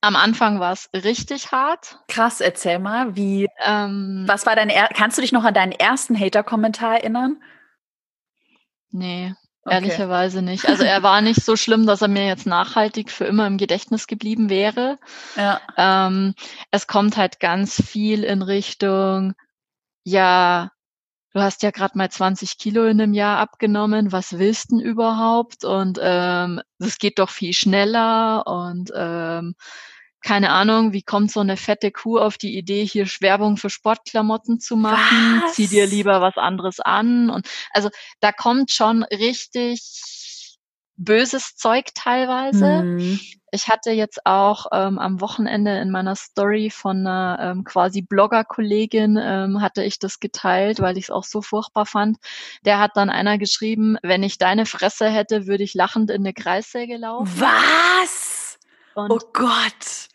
am Anfang war es richtig hart. Krass, erzähl mal, wie, ähm, was war dein, er kannst du dich noch an deinen ersten Hater-Kommentar erinnern? Nee, okay. ehrlicherweise nicht. Also er war nicht so schlimm, dass er mir jetzt nachhaltig für immer im Gedächtnis geblieben wäre. Ja. Ähm, es kommt halt ganz viel in Richtung, ja, du hast ja gerade mal 20 Kilo in einem Jahr abgenommen, was willst du denn überhaupt? Und ähm, das geht doch viel schneller und ähm, keine Ahnung, wie kommt so eine fette Kuh auf die Idee, hier Werbung für Sportklamotten zu machen? Was? Zieh dir lieber was anderes an. Und also da kommt schon richtig böses Zeug teilweise. Mhm. Ich hatte jetzt auch ähm, am Wochenende in meiner Story von einer ähm, quasi Blogger-Kollegin ähm, hatte ich das geteilt, weil ich es auch so furchtbar fand. Der hat dann einer geschrieben, wenn ich deine Fresse hätte, würde ich lachend in eine Kreissäge laufen. Was? Und oh Gott.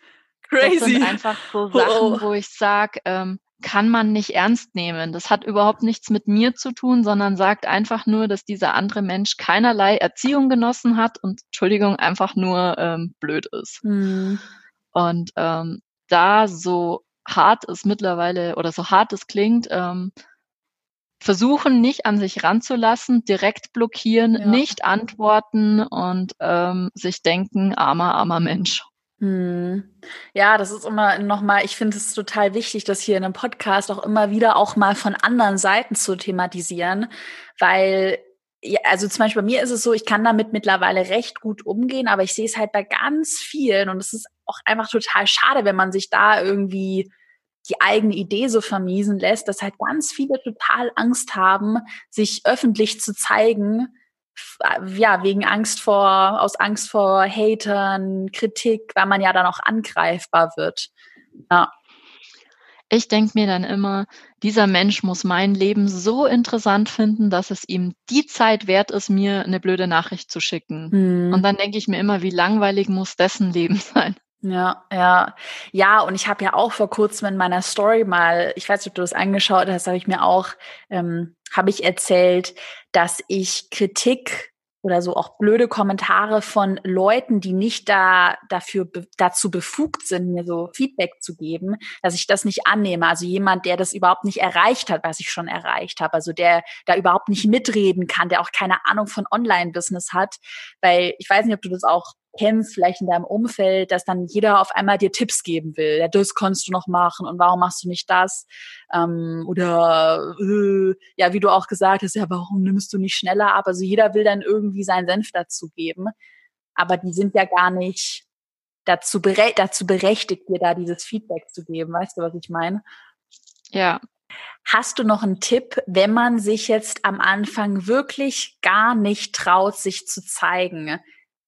Crazy. Das sind einfach so Sachen, oh. wo ich sage, ähm, kann man nicht ernst nehmen. Das hat überhaupt nichts mit mir zu tun, sondern sagt einfach nur, dass dieser andere Mensch keinerlei Erziehung genossen hat und Entschuldigung einfach nur ähm, blöd ist. Mhm. Und ähm, da so hart es mittlerweile oder so hart es klingt, ähm, versuchen nicht an sich ranzulassen, direkt blockieren, ja. nicht antworten und ähm, sich denken, armer, armer Mensch. Hm. Ja, das ist immer nochmal, ich finde es total wichtig, das hier in einem Podcast auch immer wieder auch mal von anderen Seiten zu thematisieren, weil ja, also zum Beispiel bei mir ist es so, ich kann damit mittlerweile recht gut umgehen, aber ich sehe es halt bei ganz vielen und es ist auch einfach total schade, wenn man sich da irgendwie die eigene Idee so vermiesen lässt, dass halt ganz viele total Angst haben, sich öffentlich zu zeigen, ja, wegen Angst vor, aus Angst vor Hatern, Kritik, weil man ja dann auch angreifbar wird. Ja. Ich denke mir dann immer, dieser Mensch muss mein Leben so interessant finden, dass es ihm die Zeit wert ist, mir eine blöde Nachricht zu schicken. Hm. Und dann denke ich mir immer, wie langweilig muss dessen Leben sein. Ja, ja. Ja, und ich habe ja auch vor kurzem in meiner Story mal, ich weiß nicht, ob du das angeschaut hast, habe ich mir auch, ähm, habe ich erzählt, dass ich Kritik oder so auch blöde Kommentare von Leuten, die nicht da dafür dazu befugt sind, mir so Feedback zu geben, dass ich das nicht annehme. Also jemand, der das überhaupt nicht erreicht hat, was ich schon erreicht habe, also der da überhaupt nicht mitreden kann, der auch keine Ahnung von Online-Business hat, weil ich weiß nicht, ob du das auch kennst, vielleicht in deinem Umfeld, dass dann jeder auf einmal dir Tipps geben will. Ja, das kannst du noch machen und warum machst du nicht das? Ähm, oder äh, ja, wie du auch gesagt hast, ja, warum nimmst du nicht schneller ab? Also jeder will dann irgendwie seinen Senf dazu geben, aber die sind ja gar nicht dazu, bere dazu berechtigt, dir da dieses Feedback zu geben. Weißt du, was ich meine? Ja, Hast du noch einen Tipp, wenn man sich jetzt am Anfang wirklich gar nicht traut, sich zu zeigen?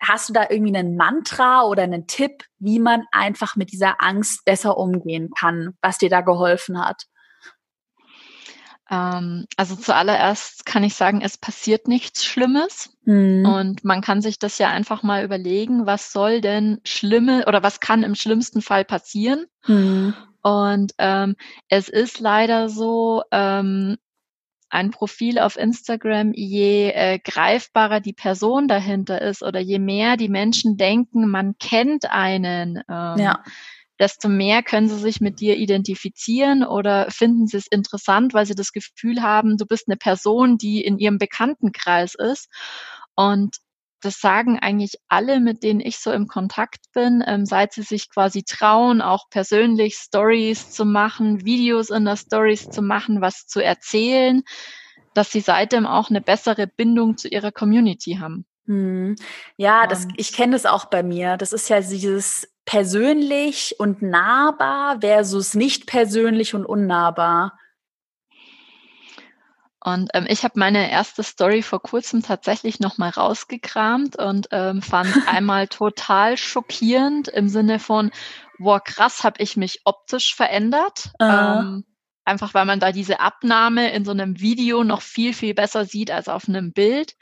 Hast du da irgendwie einen Mantra oder einen Tipp, wie man einfach mit dieser Angst besser umgehen kann, was dir da geholfen hat? Ähm, also zuallererst kann ich sagen, es passiert nichts Schlimmes. Mhm. Und man kann sich das ja einfach mal überlegen, was soll denn schlimme oder was kann im schlimmsten Fall passieren? Mhm. Und ähm, es ist leider so, ähm, ein Profil auf Instagram, je äh, greifbarer die Person dahinter ist oder je mehr die Menschen denken, man kennt einen, ähm, ja. desto mehr können sie sich mit dir identifizieren oder finden sie es interessant, weil sie das Gefühl haben, du bist eine Person, die in ihrem Bekanntenkreis ist. Und das sagen eigentlich alle, mit denen ich so im Kontakt bin, ähm, seit sie sich quasi trauen, auch persönlich Stories zu machen, Videos in der Stories zu machen, was zu erzählen, dass sie seitdem auch eine bessere Bindung zu ihrer Community haben. Hm. Ja, das, ich kenne das auch bei mir. Das ist ja dieses persönlich und nahbar versus nicht persönlich und unnahbar. Und ähm, ich habe meine erste Story vor kurzem tatsächlich nochmal rausgekramt und ähm, fand einmal total schockierend im Sinne von, wow, krass, habe ich mich optisch verändert. Uh. Ähm, einfach weil man da diese Abnahme in so einem Video noch viel, viel besser sieht als auf einem Bild.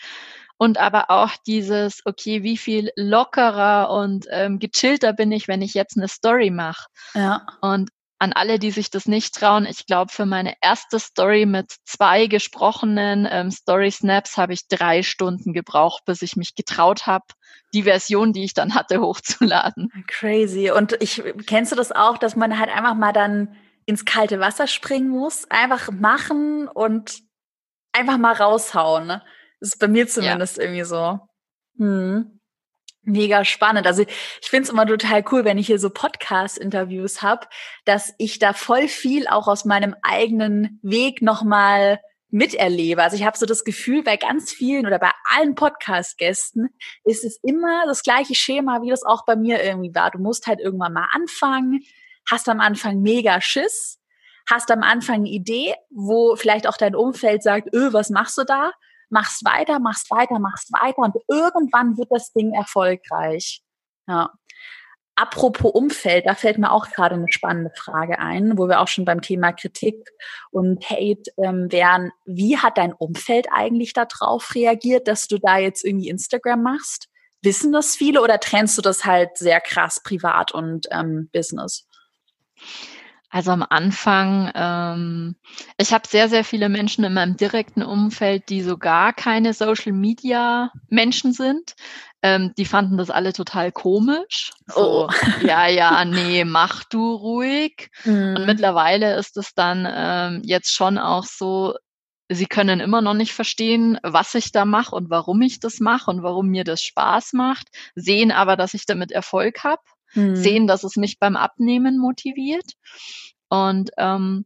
Und aber auch dieses, okay, wie viel lockerer und ähm, gechillter bin ich, wenn ich jetzt eine Story mache. Ja. Und an alle, die sich das nicht trauen, ich glaube, für meine erste Story mit zwei gesprochenen ähm, Story-Snaps habe ich drei Stunden gebraucht, bis ich mich getraut habe, die Version, die ich dann hatte, hochzuladen. Crazy. Und ich kennst du das auch, dass man halt einfach mal dann ins kalte Wasser springen muss, einfach machen und einfach mal raushauen. Ne? Das ist bei mir zumindest ja. irgendwie so. Hm. Mega spannend. Also ich finde es immer total cool, wenn ich hier so Podcast-Interviews habe, dass ich da voll viel auch aus meinem eigenen Weg nochmal miterlebe. Also ich habe so das Gefühl, bei ganz vielen oder bei allen Podcast-Gästen ist es immer das gleiche Schema, wie das auch bei mir irgendwie war. Du musst halt irgendwann mal anfangen, hast am Anfang mega Schiss, hast am Anfang eine Idee, wo vielleicht auch dein Umfeld sagt, öh, was machst du da? Machst weiter, machst weiter, machst weiter und irgendwann wird das Ding erfolgreich. Ja. Apropos Umfeld, da fällt mir auch gerade eine spannende Frage ein, wo wir auch schon beim Thema Kritik und Hate ähm, wären. Wie hat dein Umfeld eigentlich darauf reagiert, dass du da jetzt irgendwie Instagram machst? Wissen das viele oder trennst du das halt sehr krass privat und ähm, Business? Also am Anfang, ähm, ich habe sehr, sehr viele Menschen in meinem direkten Umfeld, die so gar keine Social-Media-Menschen sind. Ähm, die fanden das alle total komisch. So, oh. ja, ja, nee, mach du ruhig. Mhm. Und mittlerweile ist es dann ähm, jetzt schon auch so, sie können immer noch nicht verstehen, was ich da mache und warum ich das mache und warum mir das Spaß macht, sehen aber, dass ich damit Erfolg habe mhm. sehen, dass es mich beim Abnehmen motiviert. Und ähm,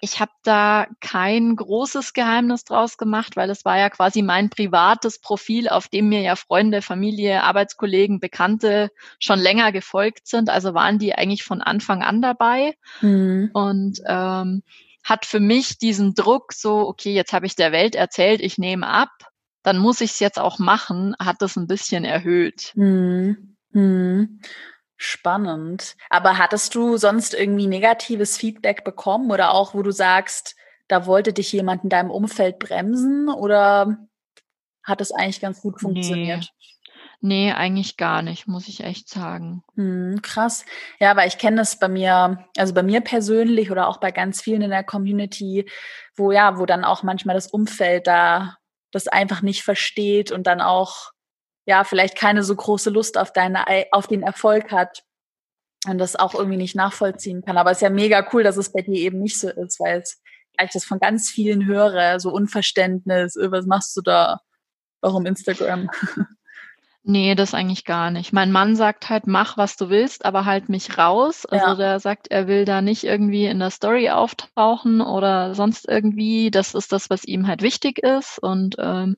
ich habe da kein großes Geheimnis draus gemacht, weil es war ja quasi mein privates Profil, auf dem mir ja Freunde, Familie, Arbeitskollegen, Bekannte schon länger gefolgt sind. Also waren die eigentlich von Anfang an dabei. Mhm. Und ähm, hat für mich diesen Druck, so, okay, jetzt habe ich der Welt erzählt, ich nehme ab, dann muss ich es jetzt auch machen, hat das ein bisschen erhöht. Mhm. Mhm. Spannend. Aber hattest du sonst irgendwie negatives Feedback bekommen oder auch, wo du sagst, da wollte dich jemand in deinem Umfeld bremsen oder hat es eigentlich ganz gut funktioniert? Nee. nee eigentlich gar nicht, muss ich echt sagen. Hm, krass. Ja, weil ich kenne das bei mir, also bei mir persönlich oder auch bei ganz vielen in der Community, wo ja, wo dann auch manchmal das Umfeld da das einfach nicht versteht und dann auch ja vielleicht keine so große Lust auf deine auf den Erfolg hat und das auch irgendwie nicht nachvollziehen kann. Aber es ist ja mega cool, dass es bei dir eben nicht so ist, weil es ich das von ganz vielen höre, so Unverständnis, äh, was machst du da? Warum Instagram? Nee, das eigentlich gar nicht. Mein Mann sagt halt, mach, was du willst, aber halt mich raus. Also ja. der sagt, er will da nicht irgendwie in der Story auftauchen oder sonst irgendwie. Das ist das, was ihm halt wichtig ist. Und ähm,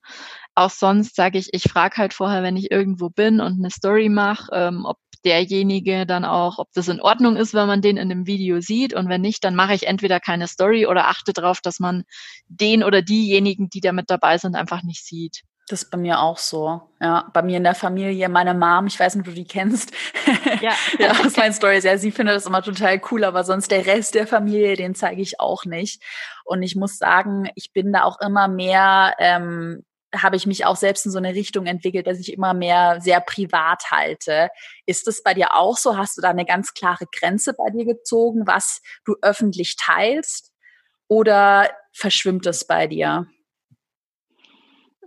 auch sonst sage ich, ich frage halt vorher, wenn ich irgendwo bin und eine Story mache, ähm, ob derjenige dann auch, ob das in Ordnung ist, wenn man den in dem Video sieht. Und wenn nicht, dann mache ich entweder keine Story oder achte darauf, dass man den oder diejenigen, die da mit dabei sind, einfach nicht sieht. Das ist bei mir auch so. Ja, bei mir in der Familie, meine Mom, ich weiß nicht, ob du die kennst. Ja, ja aus meinen Stories. Ja, sie findet das immer total cool, aber sonst der Rest der Familie, den zeige ich auch nicht. Und ich muss sagen, ich bin da auch immer mehr, ähm, habe ich mich auch selbst in so eine Richtung entwickelt, dass ich immer mehr sehr privat halte. Ist das bei dir auch so? Hast du da eine ganz klare Grenze bei dir gezogen, was du öffentlich teilst? Oder verschwimmt es bei dir?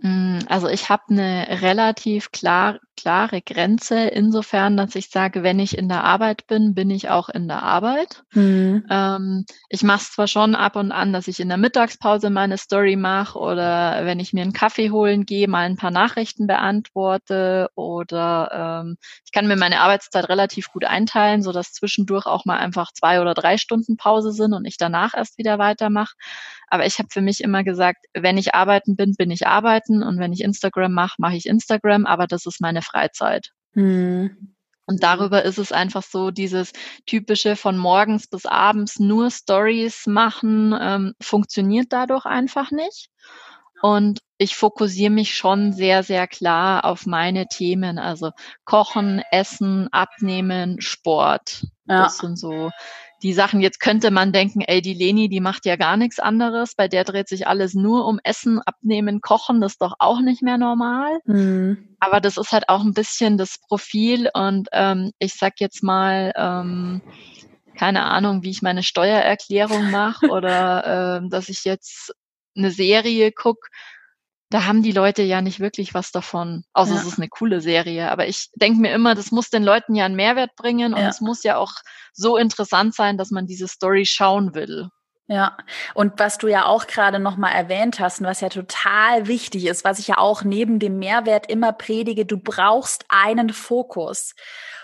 Hm, also ich habe eine relativ klar, klare Grenze insofern, dass ich sage, wenn ich in der Arbeit bin, bin ich auch in der Arbeit. Mhm. Ähm, ich mache es zwar schon ab und an, dass ich in der Mittagspause meine Story mache oder wenn ich mir einen Kaffee holen gehe, mal ein paar Nachrichten beantworte oder ähm, ich kann mir meine Arbeitszeit relativ gut einteilen, sodass zwischendurch auch mal einfach zwei oder drei Stunden Pause sind und ich danach erst wieder weitermache. Aber ich habe für mich immer gesagt, wenn ich arbeiten bin, bin ich arbeiten und wenn ich Instagram mache, mache ich Instagram, aber das ist meine Freizeit. Mhm. Und darüber ist es einfach so, dieses typische von morgens bis abends nur Stories machen, ähm, funktioniert dadurch einfach nicht. Und ich fokussiere mich schon sehr, sehr klar auf meine Themen, also Kochen, Essen, Abnehmen, Sport. Ja. Das sind so die Sachen, jetzt könnte man denken, ey, die Leni, die macht ja gar nichts anderes, bei der dreht sich alles nur um Essen, Abnehmen, Kochen, das ist doch auch nicht mehr normal. Mhm. Aber das ist halt auch ein bisschen das Profil und ähm, ich sag jetzt mal, ähm, keine Ahnung, wie ich meine Steuererklärung mache oder ähm, dass ich jetzt eine Serie gucke da haben die Leute ja nicht wirklich was davon. Außer ja. es ist eine coole Serie. Aber ich denke mir immer, das muss den Leuten ja einen Mehrwert bringen und ja. es muss ja auch so interessant sein, dass man diese Story schauen will. Ja, und was du ja auch gerade nochmal erwähnt hast und was ja total wichtig ist, was ich ja auch neben dem Mehrwert immer predige, du brauchst einen Fokus.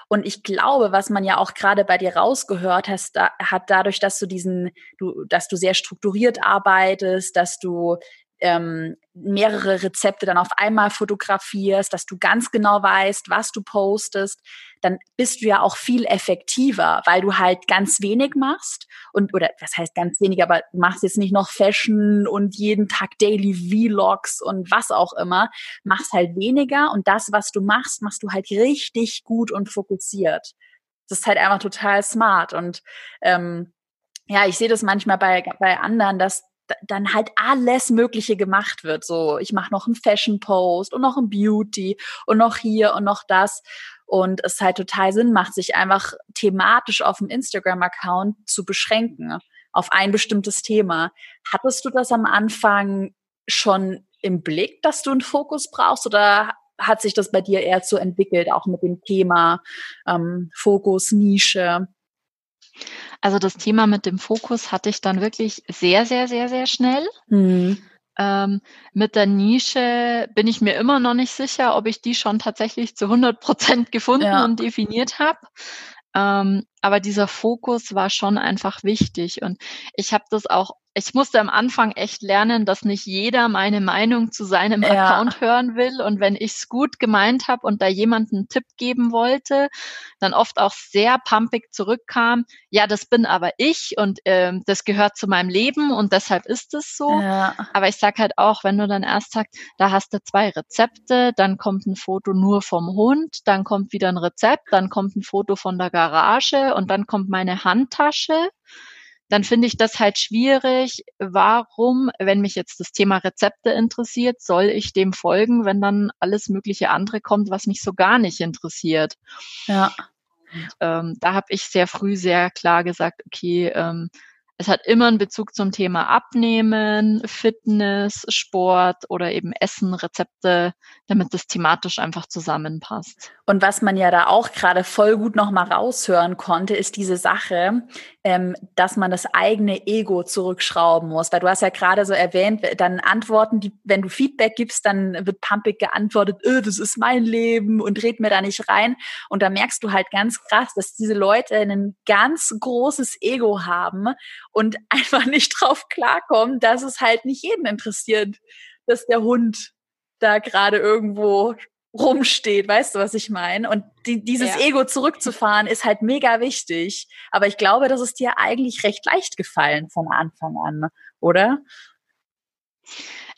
Und ich glaube, was man ja auch gerade bei dir rausgehört hast, da, hat dadurch, dass du diesen, du, dass du sehr strukturiert arbeitest, dass du ähm, mehrere Rezepte dann auf einmal fotografierst, dass du ganz genau weißt, was du postest, dann bist du ja auch viel effektiver, weil du halt ganz wenig machst und oder was heißt ganz wenig, aber machst jetzt nicht noch Fashion und jeden Tag Daily Vlogs und was auch immer, machst halt weniger und das, was du machst, machst du halt richtig gut und fokussiert. Das ist halt einfach total smart und ähm, ja, ich sehe das manchmal bei, bei anderen, dass dann halt alles Mögliche gemacht wird. So, ich mache noch einen Fashion-Post und noch ein Beauty und noch hier und noch das. Und es halt total Sinn macht, sich einfach thematisch auf dem Instagram-Account zu beschränken auf ein bestimmtes Thema. Hattest du das am Anfang schon im Blick, dass du einen Fokus brauchst oder hat sich das bei dir eher so entwickelt, auch mit dem Thema ähm, Fokus, Nische? Also das Thema mit dem Fokus hatte ich dann wirklich sehr, sehr, sehr, sehr schnell. Mhm. Ähm, mit der Nische bin ich mir immer noch nicht sicher, ob ich die schon tatsächlich zu 100 Prozent gefunden ja. und definiert habe. Ähm, aber dieser Fokus war schon einfach wichtig und ich habe das auch ich musste am Anfang echt lernen, dass nicht jeder meine Meinung zu seinem ja. Account hören will. Und wenn ich es gut gemeint habe und da jemand einen Tipp geben wollte, dann oft auch sehr pumpig zurückkam, ja, das bin aber ich und ähm, das gehört zu meinem Leben und deshalb ist es so. Ja. Aber ich sag halt auch, wenn du dann erst sagst, da hast du zwei Rezepte, dann kommt ein Foto nur vom Hund, dann kommt wieder ein Rezept, dann kommt ein Foto von der Garage und dann kommt meine Handtasche dann finde ich das halt schwierig. Warum, wenn mich jetzt das Thema Rezepte interessiert, soll ich dem folgen, wenn dann alles mögliche andere kommt, was mich so gar nicht interessiert? Ja. Und, ähm, da habe ich sehr früh sehr klar gesagt, okay, ähm, es hat immer einen Bezug zum Thema Abnehmen, Fitness, Sport oder eben Essen, Rezepte, damit das thematisch einfach zusammenpasst. Und was man ja da auch gerade voll gut nochmal raushören konnte, ist diese Sache, ähm, dass man das eigene Ego zurückschrauben muss. Weil du hast ja gerade so erwähnt, dann Antworten, die, wenn du Feedback gibst, dann wird pumpig geantwortet, öh, das ist mein Leben und red mir da nicht rein. Und da merkst du halt ganz krass, dass diese Leute ein ganz großes Ego haben und einfach nicht drauf klarkommen, dass es halt nicht jeden interessiert, dass der Hund da gerade irgendwo rumsteht, weißt du, was ich meine? Und die, dieses ja. Ego zurückzufahren ist halt mega wichtig. Aber ich glaube, das ist dir eigentlich recht leicht gefallen von Anfang an, oder?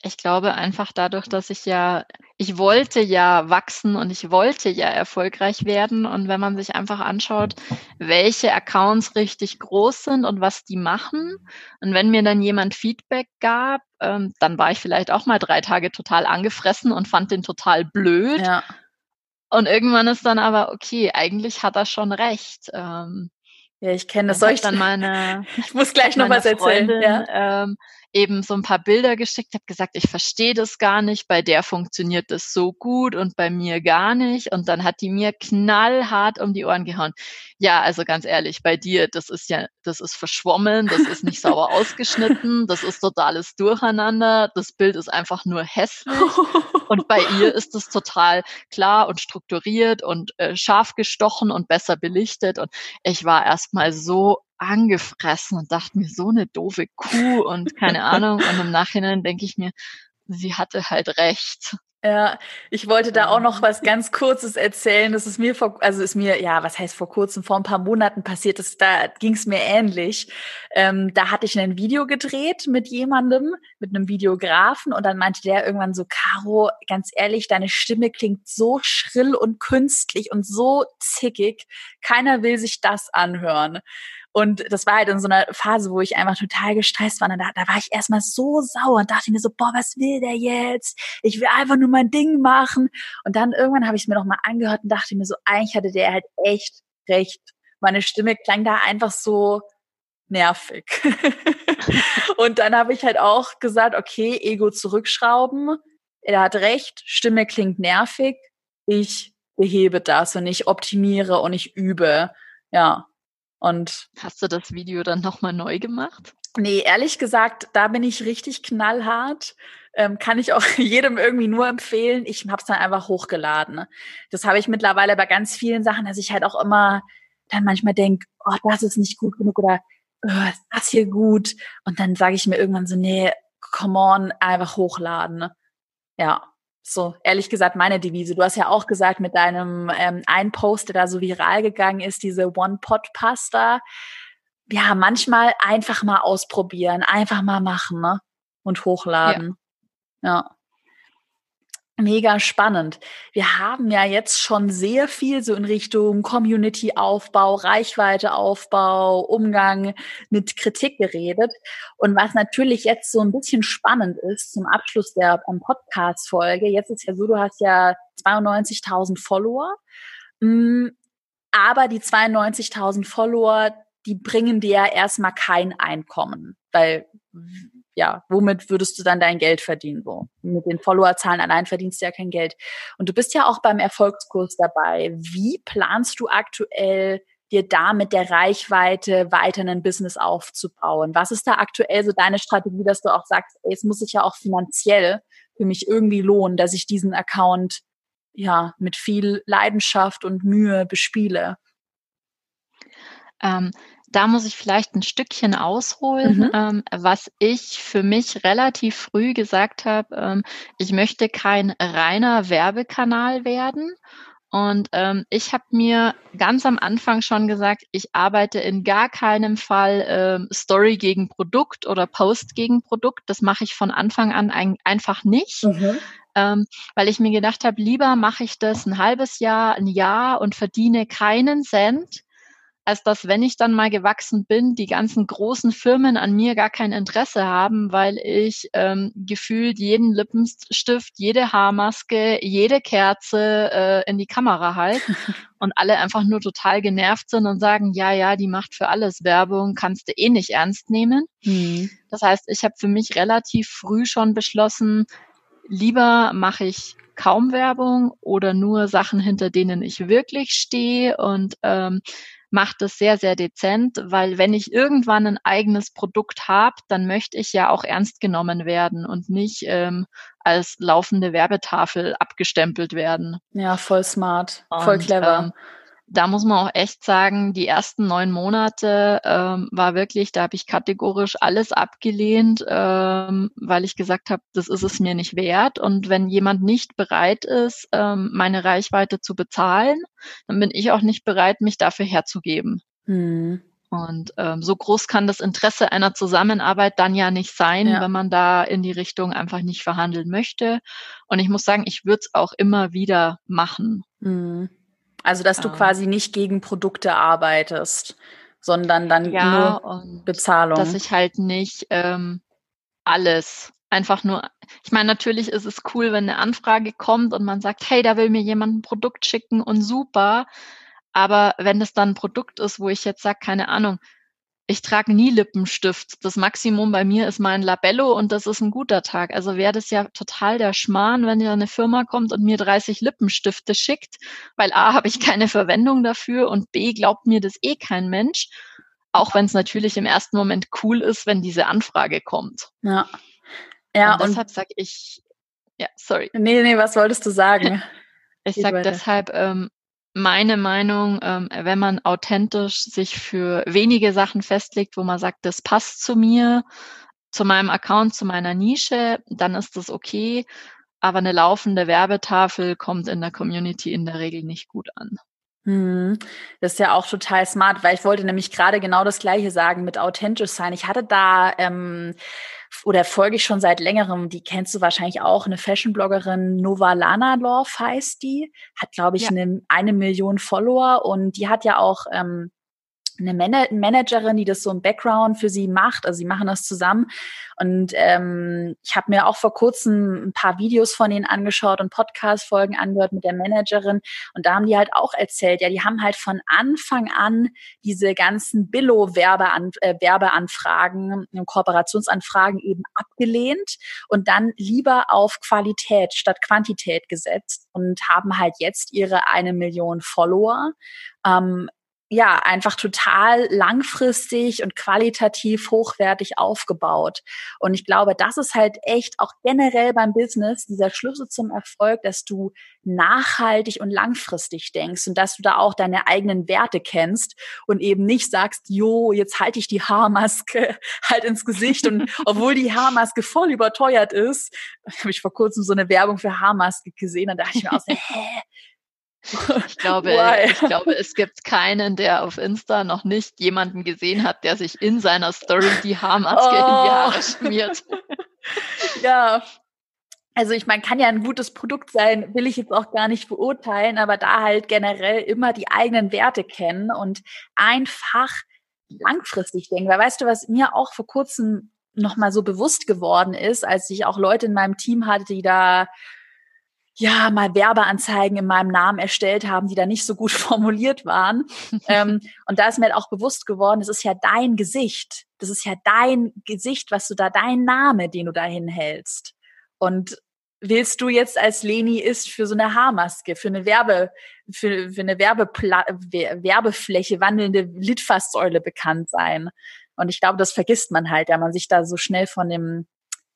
Ich glaube einfach dadurch, dass ich ja, ich wollte ja wachsen und ich wollte ja erfolgreich werden. Und wenn man sich einfach anschaut, welche Accounts richtig groß sind und was die machen, und wenn mir dann jemand Feedback gab, ähm, dann war ich vielleicht auch mal drei Tage total angefressen und fand den total blöd. Ja. Und irgendwann ist dann aber, okay, eigentlich hat er schon recht. Ähm, ja, ich kenne das. Soll ich dann meine, ich muss gleich noch was erzählen. Freundin, ja. ähm, eben so ein paar Bilder geschickt, habe gesagt, ich verstehe das gar nicht, bei der funktioniert das so gut und bei mir gar nicht. Und dann hat die mir knallhart um die Ohren gehauen. Ja, also ganz ehrlich, bei dir, das ist ja, das ist verschwommen, das ist nicht sauber ausgeschnitten, das ist totales Durcheinander, das Bild ist einfach nur hässlich. Und bei ihr ist es total klar und strukturiert und äh, scharf gestochen und besser belichtet. Und ich war erstmal so angefressen und dachte mir, so eine doofe Kuh und keine Ahnung. Und im Nachhinein denke ich mir, sie hatte halt recht. Ja, ich wollte da auch noch was ganz Kurzes erzählen. Das ist mir vor, also ist mir, ja, was heißt vor kurzem, vor ein paar Monaten passiert ist, da ging es mir ähnlich. Ähm, da hatte ich ein Video gedreht mit jemandem, mit einem Videografen und dann meinte der irgendwann so, Caro, ganz ehrlich, deine Stimme klingt so schrill und künstlich und so zickig. Keiner will sich das anhören. Und das war halt in so einer Phase, wo ich einfach total gestresst war. Und da, da war ich erstmal so sauer und dachte mir so, boah, was will der jetzt? Ich will einfach nur mein Ding machen. Und dann irgendwann habe ich es mir nochmal angehört und dachte mir so, eigentlich hatte der halt echt recht. Meine Stimme klang da einfach so nervig. und dann habe ich halt auch gesagt, okay, Ego zurückschrauben. Er hat recht, Stimme klingt nervig. Ich behebe das und ich optimiere und ich übe. Ja, und hast du das Video dann nochmal neu gemacht? Nee, ehrlich gesagt, da bin ich richtig knallhart. Ähm, kann ich auch jedem irgendwie nur empfehlen. Ich habe es dann einfach hochgeladen. Das habe ich mittlerweile bei ganz vielen Sachen, dass ich halt auch immer dann manchmal denke, oh, das ist nicht gut genug oder oh, ist das hier gut? Und dann sage ich mir irgendwann so, nee, come on, einfach hochladen. Ja. So, ehrlich gesagt, meine Devise. Du hast ja auch gesagt, mit deinem ähm, einen Post, der da so viral gegangen ist, diese One-Pot-Pasta. Ja, manchmal einfach mal ausprobieren, einfach mal machen ne? und hochladen. Ja. ja mega spannend. Wir haben ja jetzt schon sehr viel so in Richtung Community-Aufbau, Reichweite-Aufbau, Umgang mit Kritik geredet. Und was natürlich jetzt so ein bisschen spannend ist zum Abschluss der Podcast-Folge, jetzt ist ja so, du hast ja 92.000 Follower, mm, aber die 92.000 Follower, die bringen dir ja erstmal kein Einkommen, weil ja, womit würdest du dann dein Geld verdienen? So mit den Followerzahlen allein verdienst du ja kein Geld. Und du bist ja auch beim Erfolgskurs dabei. Wie planst du aktuell dir da mit der Reichweite weiter ein Business aufzubauen? Was ist da aktuell so deine Strategie, dass du auch sagst, ey, es muss sich ja auch finanziell für mich irgendwie lohnen, dass ich diesen Account ja mit viel Leidenschaft und Mühe bespiele? Ähm, da muss ich vielleicht ein Stückchen ausholen, mhm. ähm, was ich für mich relativ früh gesagt habe, ähm, ich möchte kein reiner Werbekanal werden. Und ähm, ich habe mir ganz am Anfang schon gesagt, ich arbeite in gar keinem Fall ähm, Story gegen Produkt oder Post gegen Produkt. Das mache ich von Anfang an ein, einfach nicht. Mhm. Ähm, weil ich mir gedacht habe, lieber mache ich das ein halbes Jahr, ein Jahr und verdiene keinen Cent, als dass, wenn ich dann mal gewachsen bin, die ganzen großen Firmen an mir gar kein Interesse haben, weil ich ähm, gefühlt jeden Lippenstift, jede Haarmaske, jede Kerze äh, in die Kamera halte und alle einfach nur total genervt sind und sagen, ja, ja, die macht für alles Werbung, kannst du eh nicht ernst nehmen. Mhm. Das heißt, ich habe für mich relativ früh schon beschlossen, lieber mache ich kaum Werbung oder nur Sachen, hinter denen ich wirklich stehe und ähm, mache das sehr, sehr dezent, weil wenn ich irgendwann ein eigenes Produkt habe, dann möchte ich ja auch ernst genommen werden und nicht ähm, als laufende Werbetafel abgestempelt werden. Ja, voll smart, voll und, clever. Ähm, da muss man auch echt sagen, die ersten neun Monate ähm, war wirklich, da habe ich kategorisch alles abgelehnt, ähm, weil ich gesagt habe, das ist es mir nicht wert. Und wenn jemand nicht bereit ist, ähm, meine Reichweite zu bezahlen, dann bin ich auch nicht bereit, mich dafür herzugeben. Hm. Und ähm, so groß kann das Interesse einer Zusammenarbeit dann ja nicht sein, ja. wenn man da in die Richtung einfach nicht verhandeln möchte. Und ich muss sagen, ich würde es auch immer wieder machen. Mhm. Also, dass du ähm, quasi nicht gegen Produkte arbeitest, sondern dann ja, nur Bezahlung. Dass ich halt nicht ähm, alles einfach nur, ich meine, natürlich ist es cool, wenn eine Anfrage kommt und man sagt, hey, da will mir jemand ein Produkt schicken und super. Aber wenn es dann ein Produkt ist, wo ich jetzt sage, keine Ahnung, ich trage nie Lippenstift. Das Maximum bei mir ist mein Labello und das ist ein guter Tag. Also wäre das ja total der Schmarrn, wenn ja eine Firma kommt und mir 30 Lippenstifte schickt, weil A, habe ich keine Verwendung dafür und B, glaubt mir das eh kein Mensch. Auch wenn es natürlich im ersten Moment cool ist, wenn diese Anfrage kommt. Ja. Ja, und deshalb sage ich, ja, sorry. Nee, nee, was wolltest du sagen? ich sage deshalb, ähm, meine Meinung, ähm, wenn man authentisch sich für wenige Sachen festlegt, wo man sagt, das passt zu mir, zu meinem Account, zu meiner Nische, dann ist das okay. Aber eine laufende Werbetafel kommt in der Community in der Regel nicht gut an. Hm, das ist ja auch total smart, weil ich wollte nämlich gerade genau das Gleiche sagen mit authentisch sein. Ich hatte da ähm, oder folge ich schon seit längerem, die kennst du wahrscheinlich auch, eine Fashion-Bloggerin, Nova Lana Love heißt die, hat, glaube ich, ja. eine, eine Million Follower und die hat ja auch ähm, eine Man Managerin, die das so im Background für sie macht. Also sie machen das zusammen. Und ähm, ich habe mir auch vor kurzem ein paar Videos von ihnen angeschaut und Podcast-Folgen angehört mit der Managerin. Und da haben die halt auch erzählt, ja, die haben halt von Anfang an diese ganzen Billo-Werbeanfragen, -Werbe Kooperationsanfragen eben abgelehnt und dann lieber auf Qualität statt Quantität gesetzt und haben halt jetzt ihre eine Million Follower. Ähm, ja, einfach total langfristig und qualitativ hochwertig aufgebaut. Und ich glaube, das ist halt echt auch generell beim Business dieser Schlüssel zum Erfolg, dass du nachhaltig und langfristig denkst und dass du da auch deine eigenen Werte kennst und eben nicht sagst, jo, jetzt halte ich die Haarmaske halt ins Gesicht und obwohl die Haarmaske voll überteuert ist, habe ich vor kurzem so eine Werbung für Haarmaske gesehen, dann dachte ich mir auch so, hä, ich glaube, ich glaube, es gibt keinen, der auf Insta noch nicht jemanden gesehen hat, der sich in seiner Story die Haarmaske oh. in die Haare oh. schmiert. ja. Also ich meine, kann ja ein gutes Produkt sein, will ich jetzt auch gar nicht beurteilen, aber da halt generell immer die eigenen Werte kennen und einfach langfristig denken. Weil weißt du, was mir auch vor kurzem nochmal so bewusst geworden ist, als ich auch Leute in meinem Team hatte, die da ja, mal Werbeanzeigen in meinem Namen erstellt haben, die da nicht so gut formuliert waren. ähm, und da ist mir halt auch bewusst geworden, das ist ja dein Gesicht. Das ist ja dein Gesicht, was du da, dein Name, den du da hinhältst. Und willst du jetzt als Leni ist für so eine Haarmaske, für eine Werbe, für, für eine Werbepla Werbefläche, wandelnde Litfaßsäule bekannt sein? Und ich glaube, das vergisst man halt, da man sich da so schnell von dem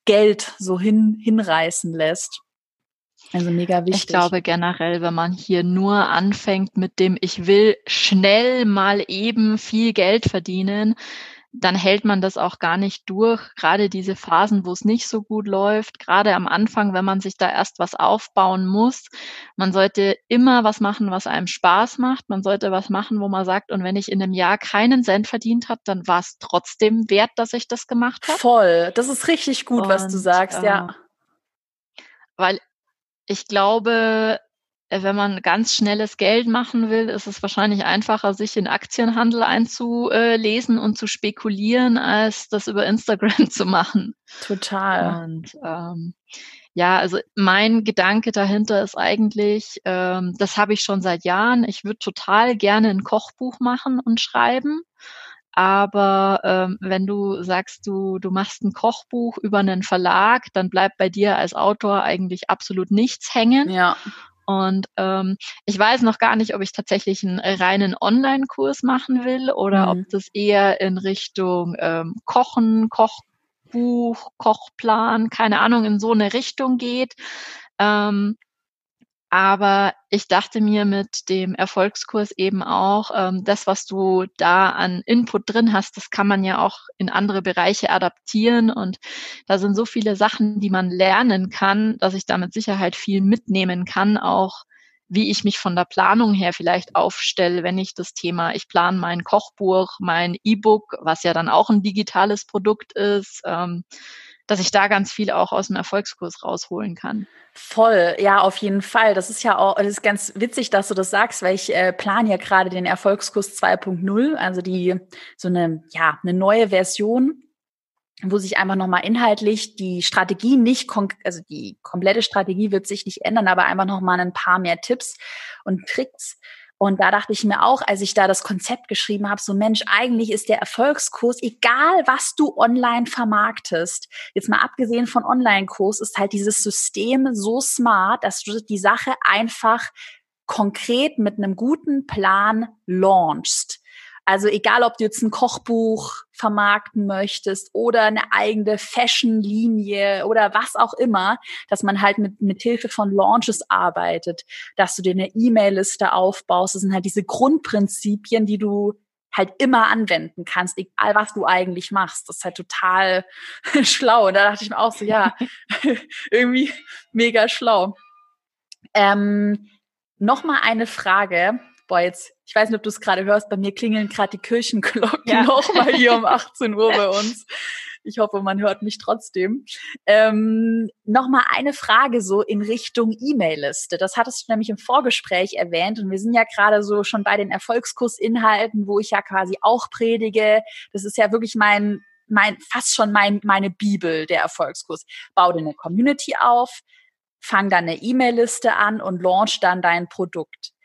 Geld so hin, hinreißen lässt. Also mega wichtig. Ich glaube generell, wenn man hier nur anfängt mit dem, ich will schnell mal eben viel Geld verdienen, dann hält man das auch gar nicht durch. Gerade diese Phasen, wo es nicht so gut läuft, gerade am Anfang, wenn man sich da erst was aufbauen muss. Man sollte immer was machen, was einem Spaß macht. Man sollte was machen, wo man sagt, und wenn ich in einem Jahr keinen Cent verdient habe, dann war es trotzdem wert, dass ich das gemacht habe. Voll. Das ist richtig gut, und, was du sagst, äh, ja. Weil ich glaube, äh, wenn man ganz schnelles Geld machen will, ist es wahrscheinlich einfacher, sich in Aktienhandel einzulesen und zu spekulieren, als das über Instagram zu machen. Total. Und ähm, ja, also mein Gedanke dahinter ist eigentlich, ähm, das habe ich schon seit Jahren. Ich würde total gerne ein Kochbuch machen und schreiben. Aber ähm, wenn du sagst, du, du machst ein Kochbuch über einen Verlag, dann bleibt bei dir als Autor eigentlich absolut nichts hängen. Ja. Und ähm, ich weiß noch gar nicht, ob ich tatsächlich einen reinen Online-Kurs machen will oder mhm. ob das eher in Richtung ähm, Kochen, Kochbuch, Kochplan, keine Ahnung, in so eine Richtung geht. Ähm, aber ich dachte mir mit dem Erfolgskurs eben auch, ähm, das, was du da an Input drin hast, das kann man ja auch in andere Bereiche adaptieren. Und da sind so viele Sachen, die man lernen kann, dass ich da mit Sicherheit viel mitnehmen kann, auch wie ich mich von der Planung her vielleicht aufstelle, wenn ich das Thema, ich plane mein Kochbuch, mein E-Book, was ja dann auch ein digitales Produkt ist, ähm, dass ich da ganz viel auch aus dem Erfolgskurs rausholen kann. Voll, ja, auf jeden Fall. Das ist ja auch, das ist ganz witzig, dass du das sagst, weil ich äh, plane ja gerade den Erfolgskurs 2.0, also die so eine, ja, eine neue Version, wo sich einfach nochmal inhaltlich die Strategie nicht, also die komplette Strategie wird sich nicht ändern, aber einfach nochmal ein paar mehr Tipps und Tricks und da dachte ich mir auch, als ich da das Konzept geschrieben habe, so Mensch, eigentlich ist der Erfolgskurs, egal was du online vermarktest, jetzt mal abgesehen von Online-Kurs, ist halt dieses System so smart, dass du die Sache einfach konkret mit einem guten Plan launchst. Also egal, ob du jetzt ein Kochbuch vermarkten möchtest oder eine eigene Fashion-Linie oder was auch immer, dass man halt mit, mit Hilfe von Launches arbeitet, dass du dir eine E-Mail-Liste aufbaust. Das sind halt diese Grundprinzipien, die du halt immer anwenden kannst, egal was du eigentlich machst. Das ist halt total schlau. Und da dachte ich mir auch so, ja, irgendwie mega schlau. Ähm, Nochmal eine Frage, boah, jetzt, ich weiß nicht, ob du es gerade hörst, bei mir klingeln gerade die Kirchenglocken ja. nochmal hier um 18 Uhr bei uns. Ich hoffe, man hört mich trotzdem. Ähm, Nochmal eine Frage so in Richtung E-Mail-Liste. Das hattest du nämlich im Vorgespräch erwähnt und wir sind ja gerade so schon bei den Erfolgskursinhalten, wo ich ja quasi auch predige. Das ist ja wirklich mein, mein, fast schon mein, meine Bibel, der Erfolgskurs. Bau dir eine Community auf, fang dann eine E-Mail-Liste an und launch dann dein Produkt.